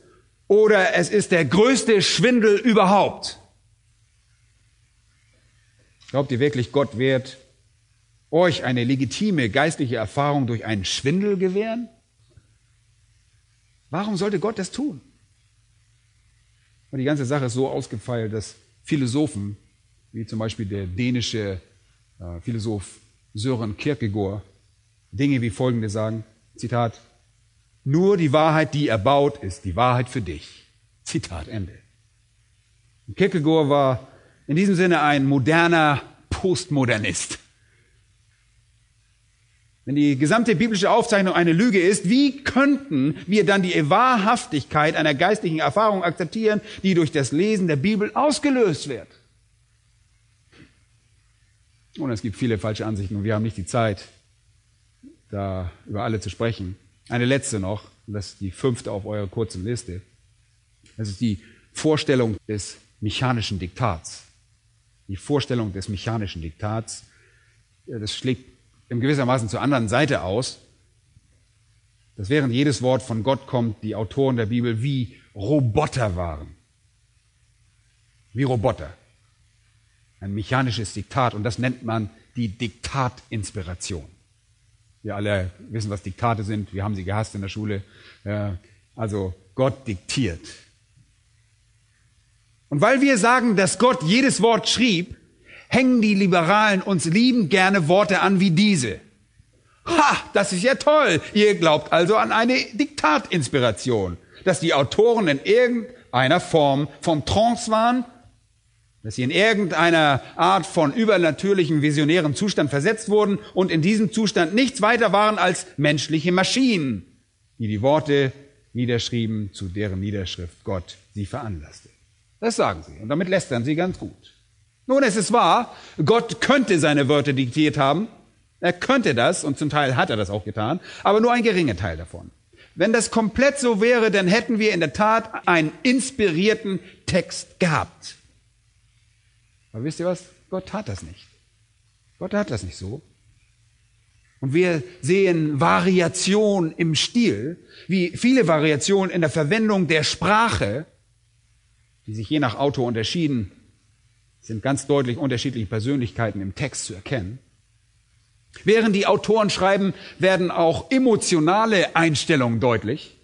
oder es ist der größte Schwindel überhaupt. Glaubt ihr wirklich, Gott wird euch eine legitime geistliche Erfahrung durch einen Schwindel gewähren? Warum sollte Gott das tun? Und die ganze Sache ist so ausgefeilt, dass Philosophen, wie zum Beispiel der dänische äh, Philosoph Sören Kierkegaard, Dinge wie folgende sagen, Zitat, nur die Wahrheit, die er baut, ist die Wahrheit für dich. Zitat Ende. Kierkegaard war in diesem Sinne ein moderner Postmodernist. wenn die gesamte biblische Aufzeichnung eine Lüge ist, wie könnten wir dann die Wahrhaftigkeit einer geistlichen Erfahrung akzeptieren, die durch das Lesen der Bibel ausgelöst wird? Und es gibt viele falsche Ansichten und wir haben nicht die Zeit, da über alle zu sprechen. Eine letzte noch, das ist die fünfte auf eurer kurzen Liste. Das ist die Vorstellung des mechanischen Diktats. Die Vorstellung des mechanischen Diktats, das schlägt im gewissermaßen zur anderen Seite aus, dass während jedes Wort von Gott kommt, die Autoren der Bibel wie Roboter waren. Wie Roboter. Ein mechanisches Diktat und das nennt man die Diktatinspiration. Wir alle wissen, was Diktate sind. Wir haben sie gehasst in der Schule. Also Gott diktiert. Und weil wir sagen, dass Gott jedes Wort schrieb, hängen die Liberalen uns liebend gerne Worte an wie diese. Ha, das ist ja toll. Ihr glaubt also an eine Diktatinspiration, dass die Autoren in irgendeiner Form von Trance waren, dass sie in irgendeiner Art von übernatürlichen visionären Zustand versetzt wurden und in diesem Zustand nichts weiter waren als menschliche Maschinen, die die Worte niederschrieben, zu deren Niederschrift Gott sie veranlasste. Das sagen sie. Und damit lästern sie ganz gut. Nun, es ist wahr, Gott könnte seine Wörter diktiert haben. Er könnte das, und zum Teil hat er das auch getan, aber nur ein geringer Teil davon. Wenn das komplett so wäre, dann hätten wir in der Tat einen inspirierten Text gehabt. Aber wisst ihr was? Gott hat das nicht. Gott hat das nicht so. Und wir sehen Variation im Stil, wie viele Variationen in der Verwendung der Sprache, die sich je nach Autor unterschieden, sind ganz deutlich unterschiedliche Persönlichkeiten im Text zu erkennen. Während die Autoren schreiben, werden auch emotionale Einstellungen deutlich.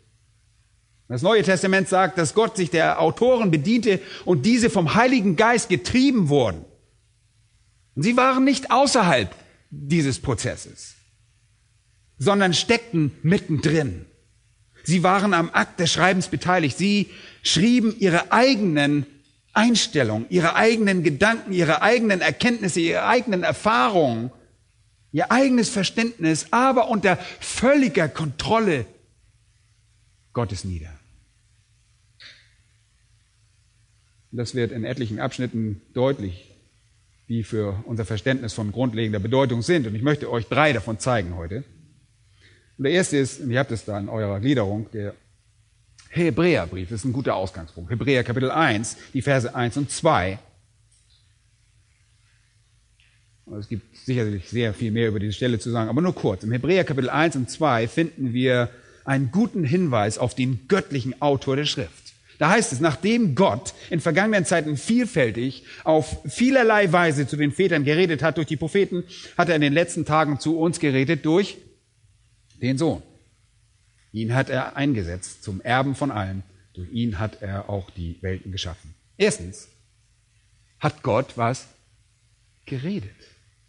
Das Neue Testament sagt, dass Gott sich der Autoren bediente und diese vom Heiligen Geist getrieben wurden. Und sie waren nicht außerhalb dieses Prozesses, sondern steckten mittendrin. Sie waren am Akt des Schreibens beteiligt. Sie schrieben ihre eigenen Einstellungen, ihre eigenen Gedanken, ihre eigenen Erkenntnisse, ihre eigenen Erfahrungen, ihr eigenes Verständnis, aber unter völliger Kontrolle Gottes nieder. Das wird in etlichen Abschnitten deutlich, die für unser Verständnis von grundlegender Bedeutung sind. Und ich möchte euch drei davon zeigen heute. Und der erste ist, und ihr habt es da in eurer Gliederung, der Hebräerbrief ist ein guter Ausgangspunkt. Hebräer Kapitel 1, die Verse 1 und 2. Es gibt sicherlich sehr viel mehr über diese Stelle zu sagen, aber nur kurz. Im Hebräer Kapitel 1 und 2 finden wir einen guten Hinweis auf den göttlichen Autor der Schrift. Da heißt es, nachdem Gott in vergangenen Zeiten vielfältig auf vielerlei Weise zu den Vätern geredet hat durch die Propheten, hat er in den letzten Tagen zu uns geredet durch den Sohn. Ihn hat er eingesetzt zum Erben von allem. Durch ihn hat er auch die Welten geschaffen. Erstens hat Gott was geredet.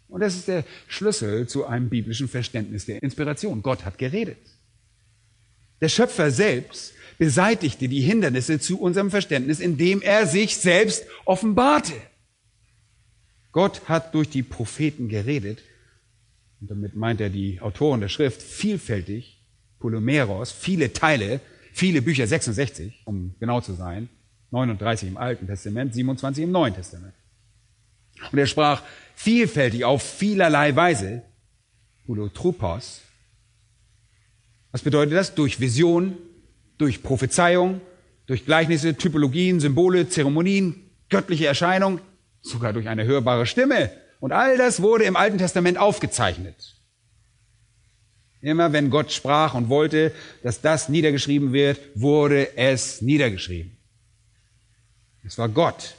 Und das ist der Schlüssel zu einem biblischen Verständnis der Inspiration. Gott hat geredet. Der Schöpfer selbst beseitigte die Hindernisse zu unserem Verständnis, indem er sich selbst offenbarte. Gott hat durch die Propheten geredet, und damit meint er die Autoren der Schrift vielfältig, Polymeros, viele Teile, viele Bücher, 66, um genau zu sein, 39 im Alten Testament, 27 im Neuen Testament. Und er sprach vielfältig auf vielerlei Weise, Holotropos, was bedeutet das? Durch Vision, durch Prophezeiung, durch Gleichnisse, Typologien, Symbole, Zeremonien, göttliche Erscheinung, sogar durch eine hörbare Stimme. Und all das wurde im Alten Testament aufgezeichnet. Immer wenn Gott sprach und wollte, dass das niedergeschrieben wird, wurde es niedergeschrieben. Es war Gott,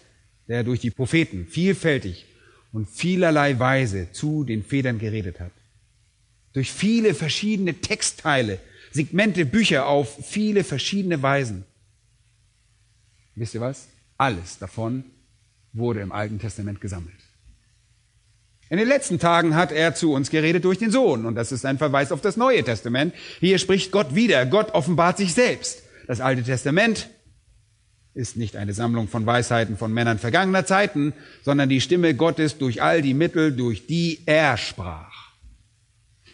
der durch die Propheten vielfältig und vielerlei Weise zu den Federn geredet hat durch viele verschiedene Textteile, Segmente, Bücher auf viele verschiedene Weisen. Wisst ihr was? Alles davon wurde im Alten Testament gesammelt. In den letzten Tagen hat er zu uns geredet durch den Sohn. Und das ist ein Verweis auf das Neue Testament. Hier spricht Gott wieder. Gott offenbart sich selbst. Das Alte Testament ist nicht eine Sammlung von Weisheiten von Männern vergangener Zeiten, sondern die Stimme Gottes durch all die Mittel, durch die er sprach.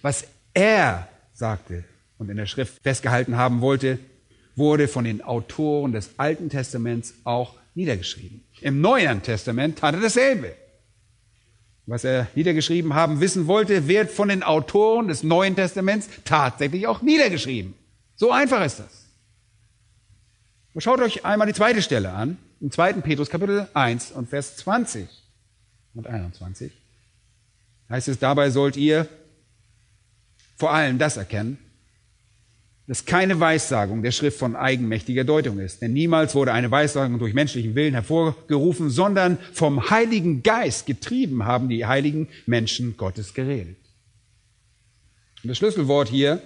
Was er sagte und in der Schrift festgehalten haben wollte, wurde von den Autoren des Alten Testaments auch niedergeschrieben. Im Neuen Testament tat er dasselbe. Was er niedergeschrieben haben wissen wollte, wird von den Autoren des Neuen Testaments tatsächlich auch niedergeschrieben. So einfach ist das. Schaut euch einmal die zweite Stelle an, im 2. Petrus Kapitel 1 und Vers 20 und 21. Heißt es, dabei sollt ihr vor allem das erkennen, dass keine Weissagung der Schrift von eigenmächtiger Deutung ist. Denn niemals wurde eine Weissagung durch menschlichen Willen hervorgerufen, sondern vom Heiligen Geist getrieben haben die heiligen Menschen Gottes geredet. Und das Schlüsselwort hier,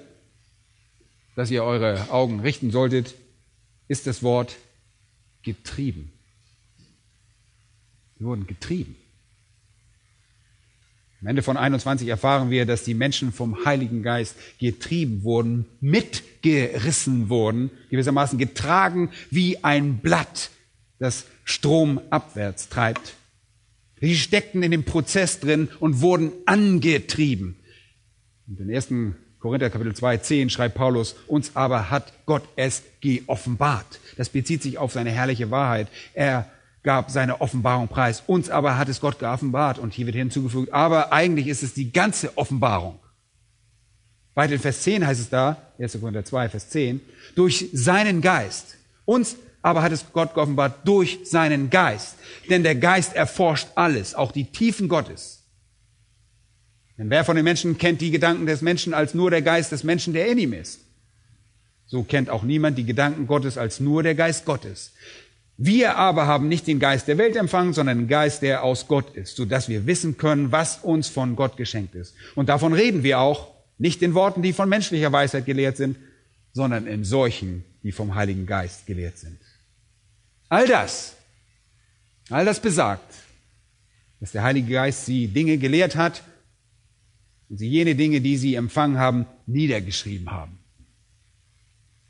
das ihr eure Augen richten solltet, ist das Wort getrieben. Wir wurden getrieben. Am Ende von 21 erfahren wir, dass die Menschen vom Heiligen Geist getrieben wurden, mitgerissen wurden, gewissermaßen getragen wie ein Blatt, das stromabwärts treibt. Sie steckten in dem Prozess drin und wurden angetrieben. In 1. Korinther Kapitel 2, 10 schreibt Paulus, uns aber hat Gott es geoffenbart. Das bezieht sich auf seine herrliche Wahrheit. Er gab seine Offenbarung preis. Uns aber hat es Gott geoffenbart. Und hier wird hinzugefügt, aber eigentlich ist es die ganze Offenbarung. Weiter in Vers 10 heißt es da, 1. Korinther 2, Vers 10, durch seinen Geist. Uns aber hat es Gott geoffenbart durch seinen Geist. Denn der Geist erforscht alles, auch die Tiefen Gottes. Denn wer von den Menschen kennt die Gedanken des Menschen als nur der Geist des Menschen, der in ihm ist? So kennt auch niemand die Gedanken Gottes als nur der Geist Gottes. Wir aber haben nicht den Geist der Welt empfangen, sondern den Geist, der aus Gott ist, so dass wir wissen können, was uns von Gott geschenkt ist. Und davon reden wir auch, nicht in Worten, die von menschlicher Weisheit gelehrt sind, sondern in solchen, die vom Heiligen Geist gelehrt sind. All das, all das besagt, dass der Heilige Geist sie Dinge gelehrt hat und sie jene Dinge, die sie empfangen haben, niedergeschrieben haben.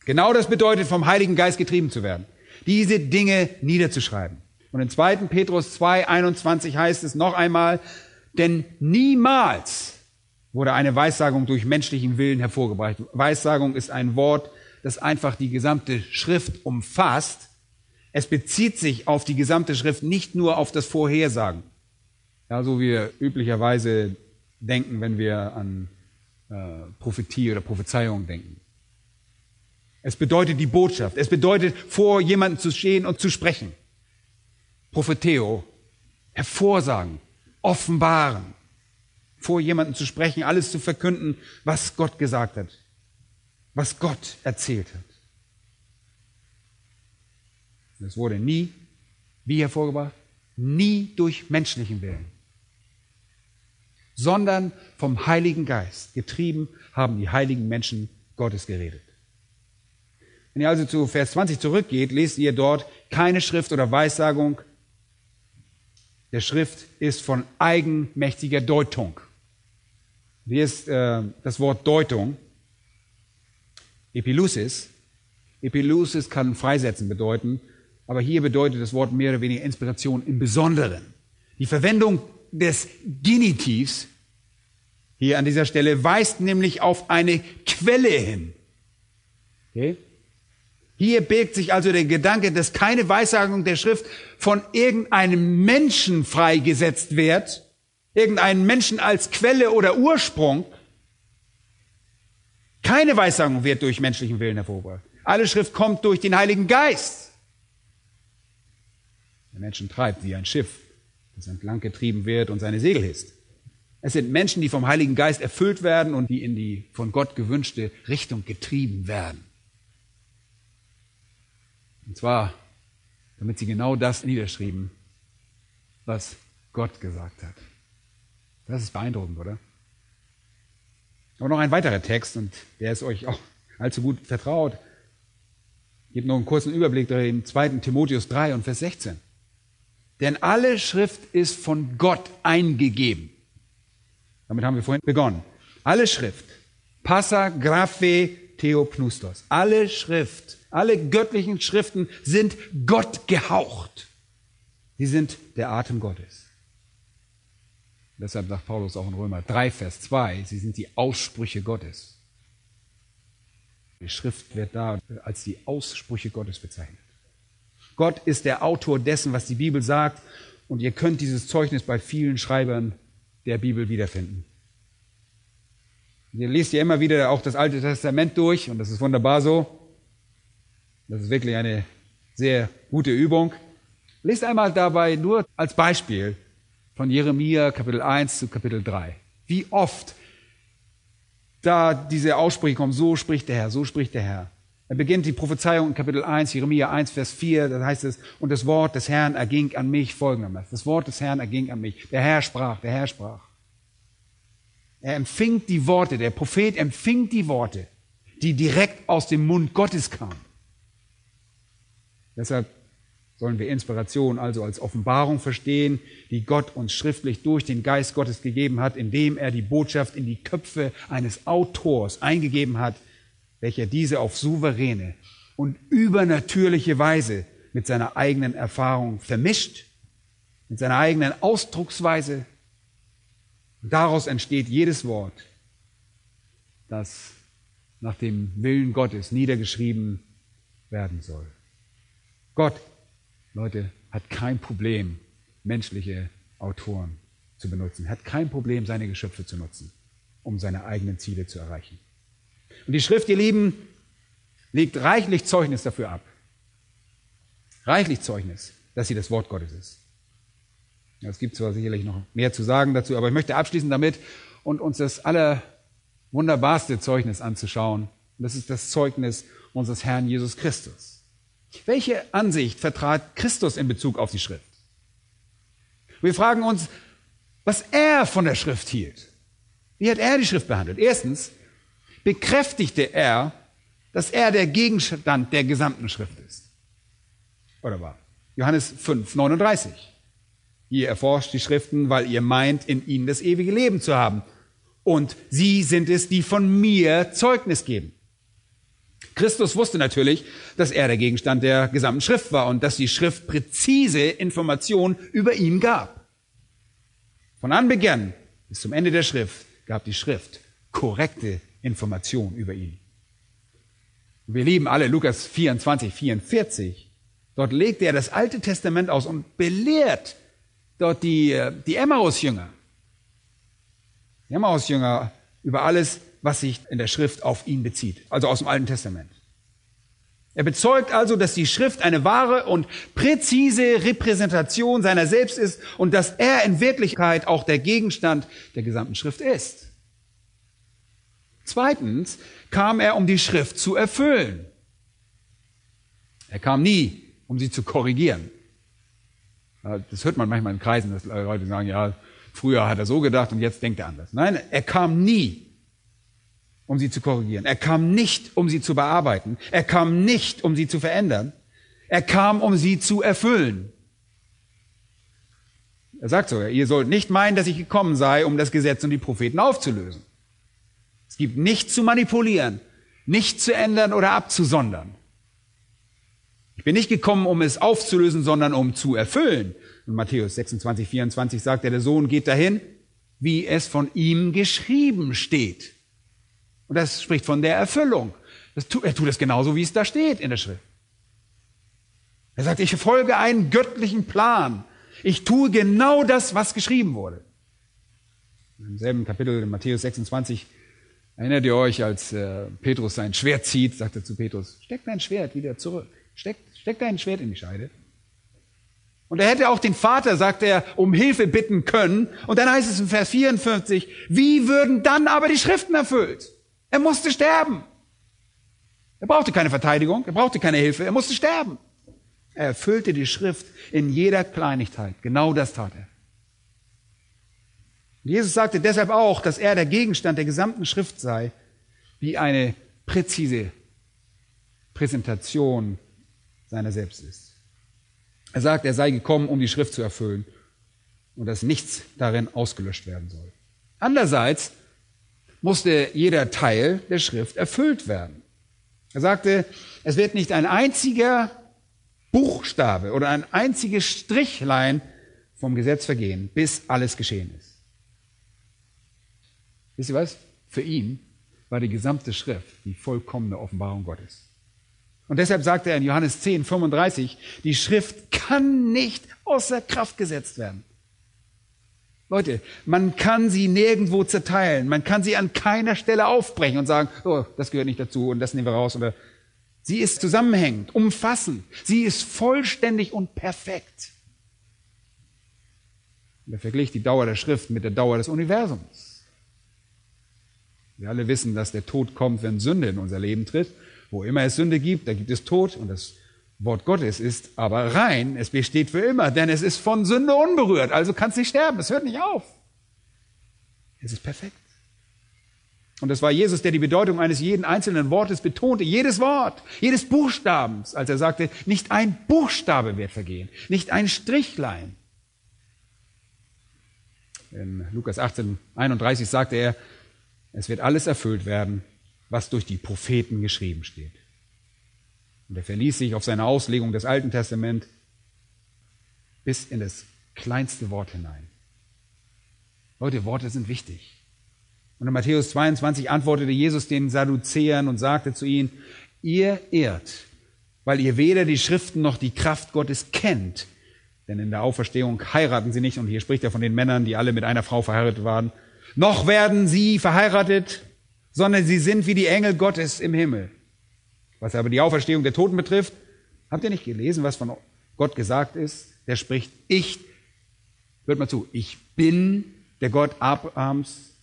Genau das bedeutet, vom Heiligen Geist getrieben zu werden diese Dinge niederzuschreiben. Und in 2. Petrus 2, 21 heißt es noch einmal, denn niemals wurde eine Weissagung durch menschlichen Willen hervorgebracht. Weissagung ist ein Wort, das einfach die gesamte Schrift umfasst. Es bezieht sich auf die gesamte Schrift, nicht nur auf das Vorhersagen. Ja, so wie wir üblicherweise denken, wenn wir an äh, Prophetie oder Prophezeiung denken. Es bedeutet die Botschaft. Es bedeutet, vor jemandem zu stehen und zu sprechen. Propheteo, hervorsagen, offenbaren. Vor jemandem zu sprechen, alles zu verkünden, was Gott gesagt hat, was Gott erzählt hat. Es wurde nie, wie hervorgebracht, nie durch menschlichen Willen, sondern vom Heiligen Geist getrieben haben die heiligen Menschen Gottes geredet. Wenn ihr also zu Vers 20 zurückgeht, lest ihr dort keine Schrift oder Weissagung. Der Schrift ist von eigenmächtiger Deutung. Hier ist äh, das Wort Deutung. Epilusis. Epilusis kann freisetzen bedeuten, aber hier bedeutet das Wort mehr oder weniger Inspiration im Besonderen. Die Verwendung des Genitivs hier an dieser Stelle weist nämlich auf eine Quelle hin. Okay? Hier birgt sich also der Gedanke, dass keine Weissagung der Schrift von irgendeinem Menschen freigesetzt wird, irgendeinen Menschen als Quelle oder Ursprung. Keine Weissagung wird durch menschlichen Willen hervorgebracht. Alle Schrift kommt durch den Heiligen Geist. Der Menschen treibt wie ein Schiff, das entlang getrieben wird und seine Segel hisst. Es sind Menschen, die vom Heiligen Geist erfüllt werden und die in die von Gott gewünschte Richtung getrieben werden. Und zwar, damit sie genau das niederschrieben, was Gott gesagt hat. Das ist beeindruckend, oder? Aber noch ein weiterer Text, und der ist euch auch allzu gut vertraut. Gebt noch einen kurzen Überblick in 2. Timotheus 3 und Vers 16. Denn alle Schrift ist von Gott eingegeben. Damit haben wir vorhin begonnen. Alle Schrift. Passa graphe theopnustos. Alle Schrift alle göttlichen Schriften sind Gott gehaucht. Sie sind der Atem Gottes. Deshalb sagt Paulus auch in Römer 3, Vers 2, sie sind die Aussprüche Gottes. Die Schrift wird da als die Aussprüche Gottes bezeichnet. Gott ist der Autor dessen, was die Bibel sagt, und ihr könnt dieses Zeugnis bei vielen Schreibern der Bibel wiederfinden. Ihr lest ja immer wieder auch das Alte Testament durch, und das ist wunderbar so. Das ist wirklich eine sehr gute Übung. Lest einmal dabei nur als Beispiel von Jeremia Kapitel 1 zu Kapitel 3. Wie oft da diese Aussprüche kommen, so spricht der Herr, so spricht der Herr. Er beginnt die Prophezeiung in Kapitel 1, Jeremia 1, Vers 4, da heißt es, und das Wort des Herrn erging an mich folgendermaßen. Das Wort des Herrn erging an mich. Der Herr sprach, der Herr sprach. Er empfing die Worte, der Prophet empfing die Worte, die direkt aus dem Mund Gottes kamen. Deshalb sollen wir Inspiration also als Offenbarung verstehen, die Gott uns schriftlich durch den Geist Gottes gegeben hat, indem er die Botschaft in die Köpfe eines Autors eingegeben hat, welcher diese auf souveräne und übernatürliche Weise mit seiner eigenen Erfahrung vermischt, mit seiner eigenen Ausdrucksweise. Und daraus entsteht jedes Wort, das nach dem Willen Gottes niedergeschrieben werden soll. Gott Leute, hat kein Problem, menschliche Autoren zu benutzen, hat kein Problem, seine Geschöpfe zu nutzen, um seine eigenen Ziele zu erreichen. Und die Schrift, ihr Lieben, legt reichlich Zeugnis dafür ab. Reichlich Zeugnis, dass sie das Wort Gottes ist. Es gibt zwar sicherlich noch mehr zu sagen dazu, aber ich möchte abschließen damit und uns das allerwunderbarste Zeugnis anzuschauen. Und das ist das Zeugnis unseres Herrn Jesus Christus. Welche Ansicht vertrat Christus in Bezug auf die Schrift? Wir fragen uns, was er von der Schrift hielt. Wie hat er die Schrift behandelt? Erstens bekräftigte er, dass er der Gegenstand der gesamten Schrift ist. Oder war? Johannes 5, 39. Ihr erforscht die Schriften, weil ihr meint, in ihnen das ewige Leben zu haben. Und sie sind es, die von mir Zeugnis geben. Christus wusste natürlich, dass er der Gegenstand der gesamten Schrift war und dass die Schrift präzise Informationen über ihn gab. Von Anbeginn bis zum Ende der Schrift gab die Schrift korrekte Informationen über ihn. Wir lieben alle Lukas 24, 44. Dort legte er das Alte Testament aus und belehrt dort die, die Emmaus-Jünger. Die Emmaus-Jünger über alles, was sich in der Schrift auf ihn bezieht, also aus dem Alten Testament. Er bezeugt also, dass die Schrift eine wahre und präzise Repräsentation seiner selbst ist und dass er in Wirklichkeit auch der Gegenstand der gesamten Schrift ist. Zweitens kam er, um die Schrift zu erfüllen. Er kam nie, um sie zu korrigieren. Das hört man manchmal in Kreisen, dass Leute sagen, ja, früher hat er so gedacht und jetzt denkt er anders. Nein, er kam nie, um sie zu korrigieren. Er kam nicht, um sie zu bearbeiten. Er kam nicht, um sie zu verändern. Er kam, um sie zu erfüllen. Er sagt sogar, ihr sollt nicht meinen, dass ich gekommen sei, um das Gesetz und die Propheten aufzulösen. Es gibt nichts zu manipulieren, nichts zu ändern oder abzusondern. Bin nicht gekommen, um es aufzulösen, sondern um zu erfüllen. In Matthäus 26, 24 sagt er, der Sohn geht dahin, wie es von ihm geschrieben steht. Und das spricht von der Erfüllung. Tu, er tut es genauso, wie es da steht in der Schrift. Er sagt, ich folge einen göttlichen Plan. Ich tue genau das, was geschrieben wurde. Im selben Kapitel in Matthäus 26 erinnert ihr euch, als äh, Petrus sein Schwert zieht, sagt er zu Petrus, steck dein Schwert wieder zurück. Steck, steck dein Schwert in die Scheide. Und er hätte auch den Vater, sagt er, um Hilfe bitten können. Und dann heißt es in Vers 54, wie würden dann aber die Schriften erfüllt? Er musste sterben. Er brauchte keine Verteidigung, er brauchte keine Hilfe, er musste sterben. Er erfüllte die Schrift in jeder Kleinigkeit. Genau das tat er. Jesus sagte deshalb auch, dass er der Gegenstand der gesamten Schrift sei, wie eine präzise Präsentation seiner selbst ist. Er sagt, er sei gekommen, um die Schrift zu erfüllen und dass nichts darin ausgelöscht werden soll. Andererseits musste jeder Teil der Schrift erfüllt werden. Er sagte, es wird nicht ein einziger Buchstabe oder ein einziges Strichlein vom Gesetz vergehen, bis alles geschehen ist. Wisst ihr was? Für ihn war die gesamte Schrift die vollkommene Offenbarung Gottes. Und deshalb sagt er in Johannes 10, 35, die Schrift kann nicht außer Kraft gesetzt werden. Leute, man kann sie nirgendwo zerteilen. Man kann sie an keiner Stelle aufbrechen und sagen, oh, das gehört nicht dazu und das nehmen wir raus. Oder sie ist zusammenhängend, umfassend. Sie ist vollständig und perfekt. Und er verglich die Dauer der Schrift mit der Dauer des Universums. Wir alle wissen, dass der Tod kommt, wenn Sünde in unser Leben tritt. Wo immer es Sünde gibt, da gibt es Tod und das Wort Gottes ist aber rein, es besteht für immer, denn es ist von Sünde unberührt, also kann es nicht sterben, es hört nicht auf. Es ist perfekt. Und es war Jesus, der die Bedeutung eines jeden einzelnen Wortes betonte, jedes Wort, jedes Buchstabens, als er sagte, nicht ein Buchstabe wird vergehen, nicht ein Strichlein. In Lukas 18, 31 sagte er, es wird alles erfüllt werden, was durch die Propheten geschrieben steht. Und er verließ sich auf seine Auslegung des Alten Testaments bis in das kleinste Wort hinein. Leute, Worte sind wichtig. Und in Matthäus 22 antwortete Jesus den Sadduzäern und sagte zu ihnen, ihr irrt, weil ihr weder die Schriften noch die Kraft Gottes kennt. Denn in der Auferstehung heiraten sie nicht, und hier spricht er von den Männern, die alle mit einer Frau verheiratet waren, noch werden sie verheiratet, sondern sie sind wie die Engel Gottes im Himmel. Was aber die Auferstehung der Toten betrifft, habt ihr nicht gelesen, was von Gott gesagt ist? Der spricht, ich, hört mal zu, ich bin der Gott Abrahams,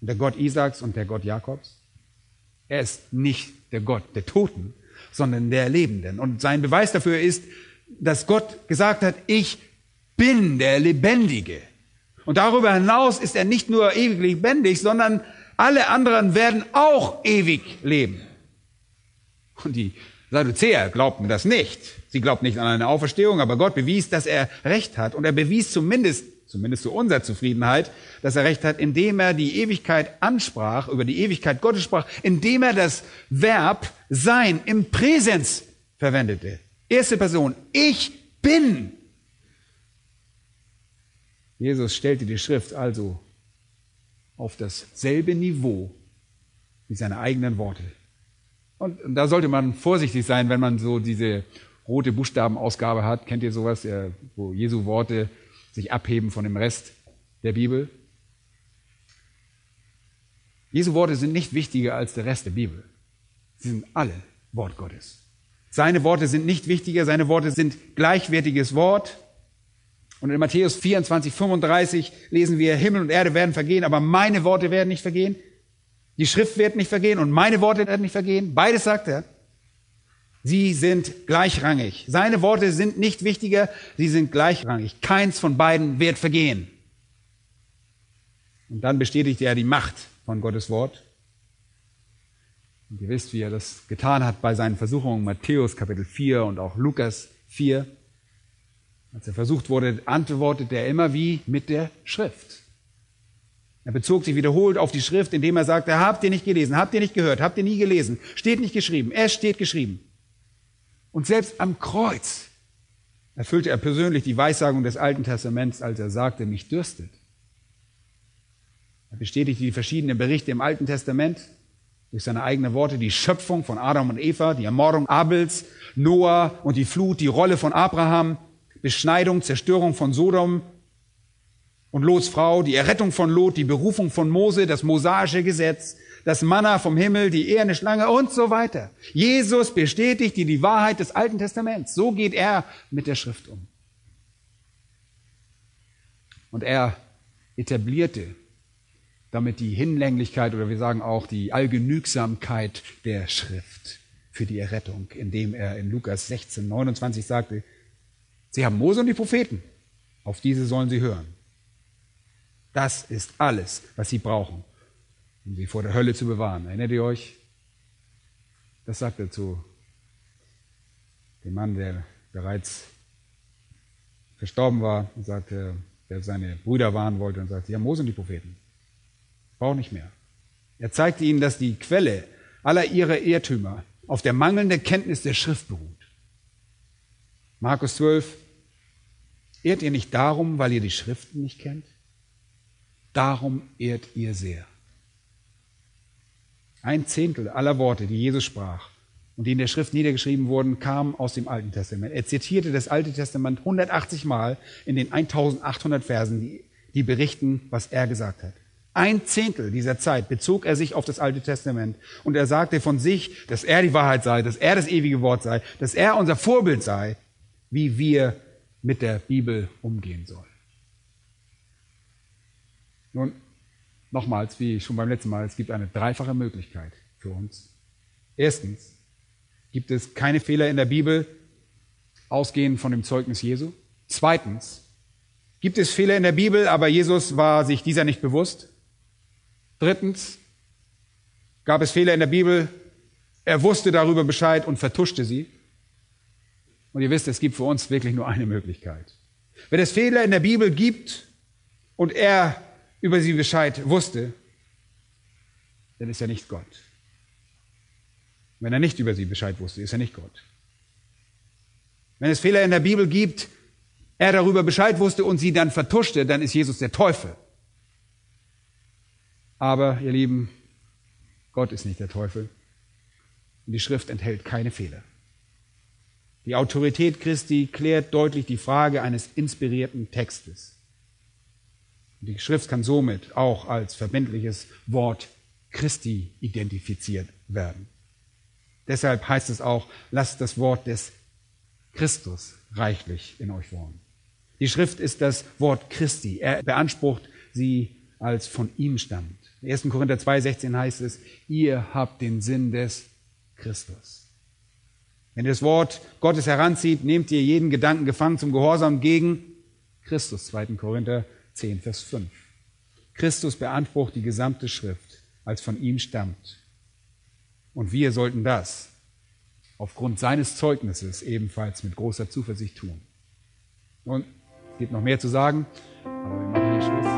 der Gott Isaaks und der Gott Jakobs. Er ist nicht der Gott der Toten, sondern der Lebenden. Und sein Beweis dafür ist, dass Gott gesagt hat, ich bin der Lebendige. Und darüber hinaus ist er nicht nur ewig lebendig, sondern alle anderen werden auch ewig leben. Und die Sadduzäer glaubten das nicht. Sie glaubten nicht an eine Auferstehung, aber Gott bewies, dass er Recht hat. Und er bewies zumindest, zumindest zu unserer Zufriedenheit, dass er Recht hat, indem er die Ewigkeit ansprach, über die Ewigkeit Gottes sprach, indem er das Verb sein im Präsens verwendete. Erste Person, ich bin. Jesus stellte die Schrift also auf dasselbe Niveau wie seine eigenen Worte. Und da sollte man vorsichtig sein, wenn man so diese rote Buchstabenausgabe hat. Kennt ihr sowas, wo Jesu Worte sich abheben von dem Rest der Bibel? Jesu Worte sind nicht wichtiger als der Rest der Bibel. Sie sind alle Wort Gottes. Seine Worte sind nicht wichtiger, seine Worte sind gleichwertiges Wort. Und in Matthäus 24, 35 lesen wir, Himmel und Erde werden vergehen, aber meine Worte werden nicht vergehen. Die Schrift wird nicht vergehen und meine Worte werden nicht vergehen. Beides sagt er. Sie sind gleichrangig. Seine Worte sind nicht wichtiger, sie sind gleichrangig. Keins von beiden wird vergehen. Und dann bestätigt er die Macht von Gottes Wort. Und ihr wisst, wie er das getan hat bei seinen Versuchungen, Matthäus Kapitel 4 und auch Lukas 4. Als er versucht wurde, antwortet er immer wie mit der Schrift. Er bezog sich wiederholt auf die Schrift, indem er sagte, habt ihr nicht gelesen, habt ihr nicht gehört, habt ihr nie gelesen, steht nicht geschrieben, es steht geschrieben. Und selbst am Kreuz erfüllte er persönlich die Weissagung des Alten Testaments, als er sagte, mich dürstet. Er bestätigte die verschiedenen Berichte im Alten Testament durch seine eigenen Worte, die Schöpfung von Adam und Eva, die Ermordung Abels, Noah und die Flut, die Rolle von Abraham, Beschneidung, Zerstörung von Sodom und Lots Frau, die Errettung von Lot, die Berufung von Mose, das mosaische Gesetz, das Manna vom Himmel, die eherne Schlange und so weiter. Jesus bestätigt die, die Wahrheit des Alten Testaments. So geht er mit der Schrift um. Und er etablierte damit die Hinlänglichkeit oder wir sagen auch die Allgenügsamkeit der Schrift für die Errettung, indem er in Lukas 16, 29 sagte, Sie haben Mose und die Propheten, auf diese sollen Sie hören. Das ist alles, was sie brauchen, um sie vor der Hölle zu bewahren. Erinnert ihr euch? Das sagt er zu dem Mann, der bereits verstorben war und sagte, der seine Brüder warnen wollte und sagte, ja, Mose und die Propheten. Braucht nicht mehr. Er zeigte ihnen, dass die Quelle aller ihrer Irrtümer auf der mangelnden Kenntnis der Schrift beruht. Markus 12, ehrt ihr nicht darum, weil ihr die Schriften nicht kennt? Darum ehrt ihr sehr. Ein Zehntel aller Worte, die Jesus sprach und die in der Schrift niedergeschrieben wurden, kamen aus dem Alten Testament. Er zitierte das Alte Testament 180 Mal in den 1800 Versen, die, die berichten, was er gesagt hat. Ein Zehntel dieser Zeit bezog er sich auf das Alte Testament und er sagte von sich, dass er die Wahrheit sei, dass er das ewige Wort sei, dass er unser Vorbild sei, wie wir mit der Bibel umgehen sollen. Nun, nochmals, wie schon beim letzten Mal, es gibt eine dreifache Möglichkeit für uns. Erstens gibt es keine Fehler in der Bibel, ausgehend von dem Zeugnis Jesu. Zweitens gibt es Fehler in der Bibel, aber Jesus war sich dieser nicht bewusst. Drittens gab es Fehler in der Bibel, er wusste darüber Bescheid und vertuschte sie. Und ihr wisst, es gibt für uns wirklich nur eine Möglichkeit. Wenn es Fehler in der Bibel gibt und er über sie Bescheid wusste, dann ist er nicht Gott. Wenn er nicht über sie Bescheid wusste, ist er nicht Gott. Wenn es Fehler in der Bibel gibt, er darüber Bescheid wusste und sie dann vertuschte, dann ist Jesus der Teufel. Aber, ihr Lieben, Gott ist nicht der Teufel. Und die Schrift enthält keine Fehler. Die Autorität Christi klärt deutlich die Frage eines inspirierten Textes. Die Schrift kann somit auch als verbindliches Wort Christi identifiziert werden. Deshalb heißt es auch, lasst das Wort des Christus reichlich in euch wohnen. Die Schrift ist das Wort Christi. Er beansprucht sie als von ihm stammt. In 1. Korinther 2,16 heißt es, ihr habt den Sinn des Christus. Wenn ihr das Wort Gottes heranzieht, nehmt ihr jeden Gedanken gefangen zum Gehorsam gegen Christus. 2. Korinther 10, Vers 5. Christus beansprucht die gesamte Schrift, als von ihm stammt. Und wir sollten das aufgrund seines Zeugnisses ebenfalls mit großer Zuversicht tun. Und es gibt noch mehr zu sagen, aber wir machen hier Schluss.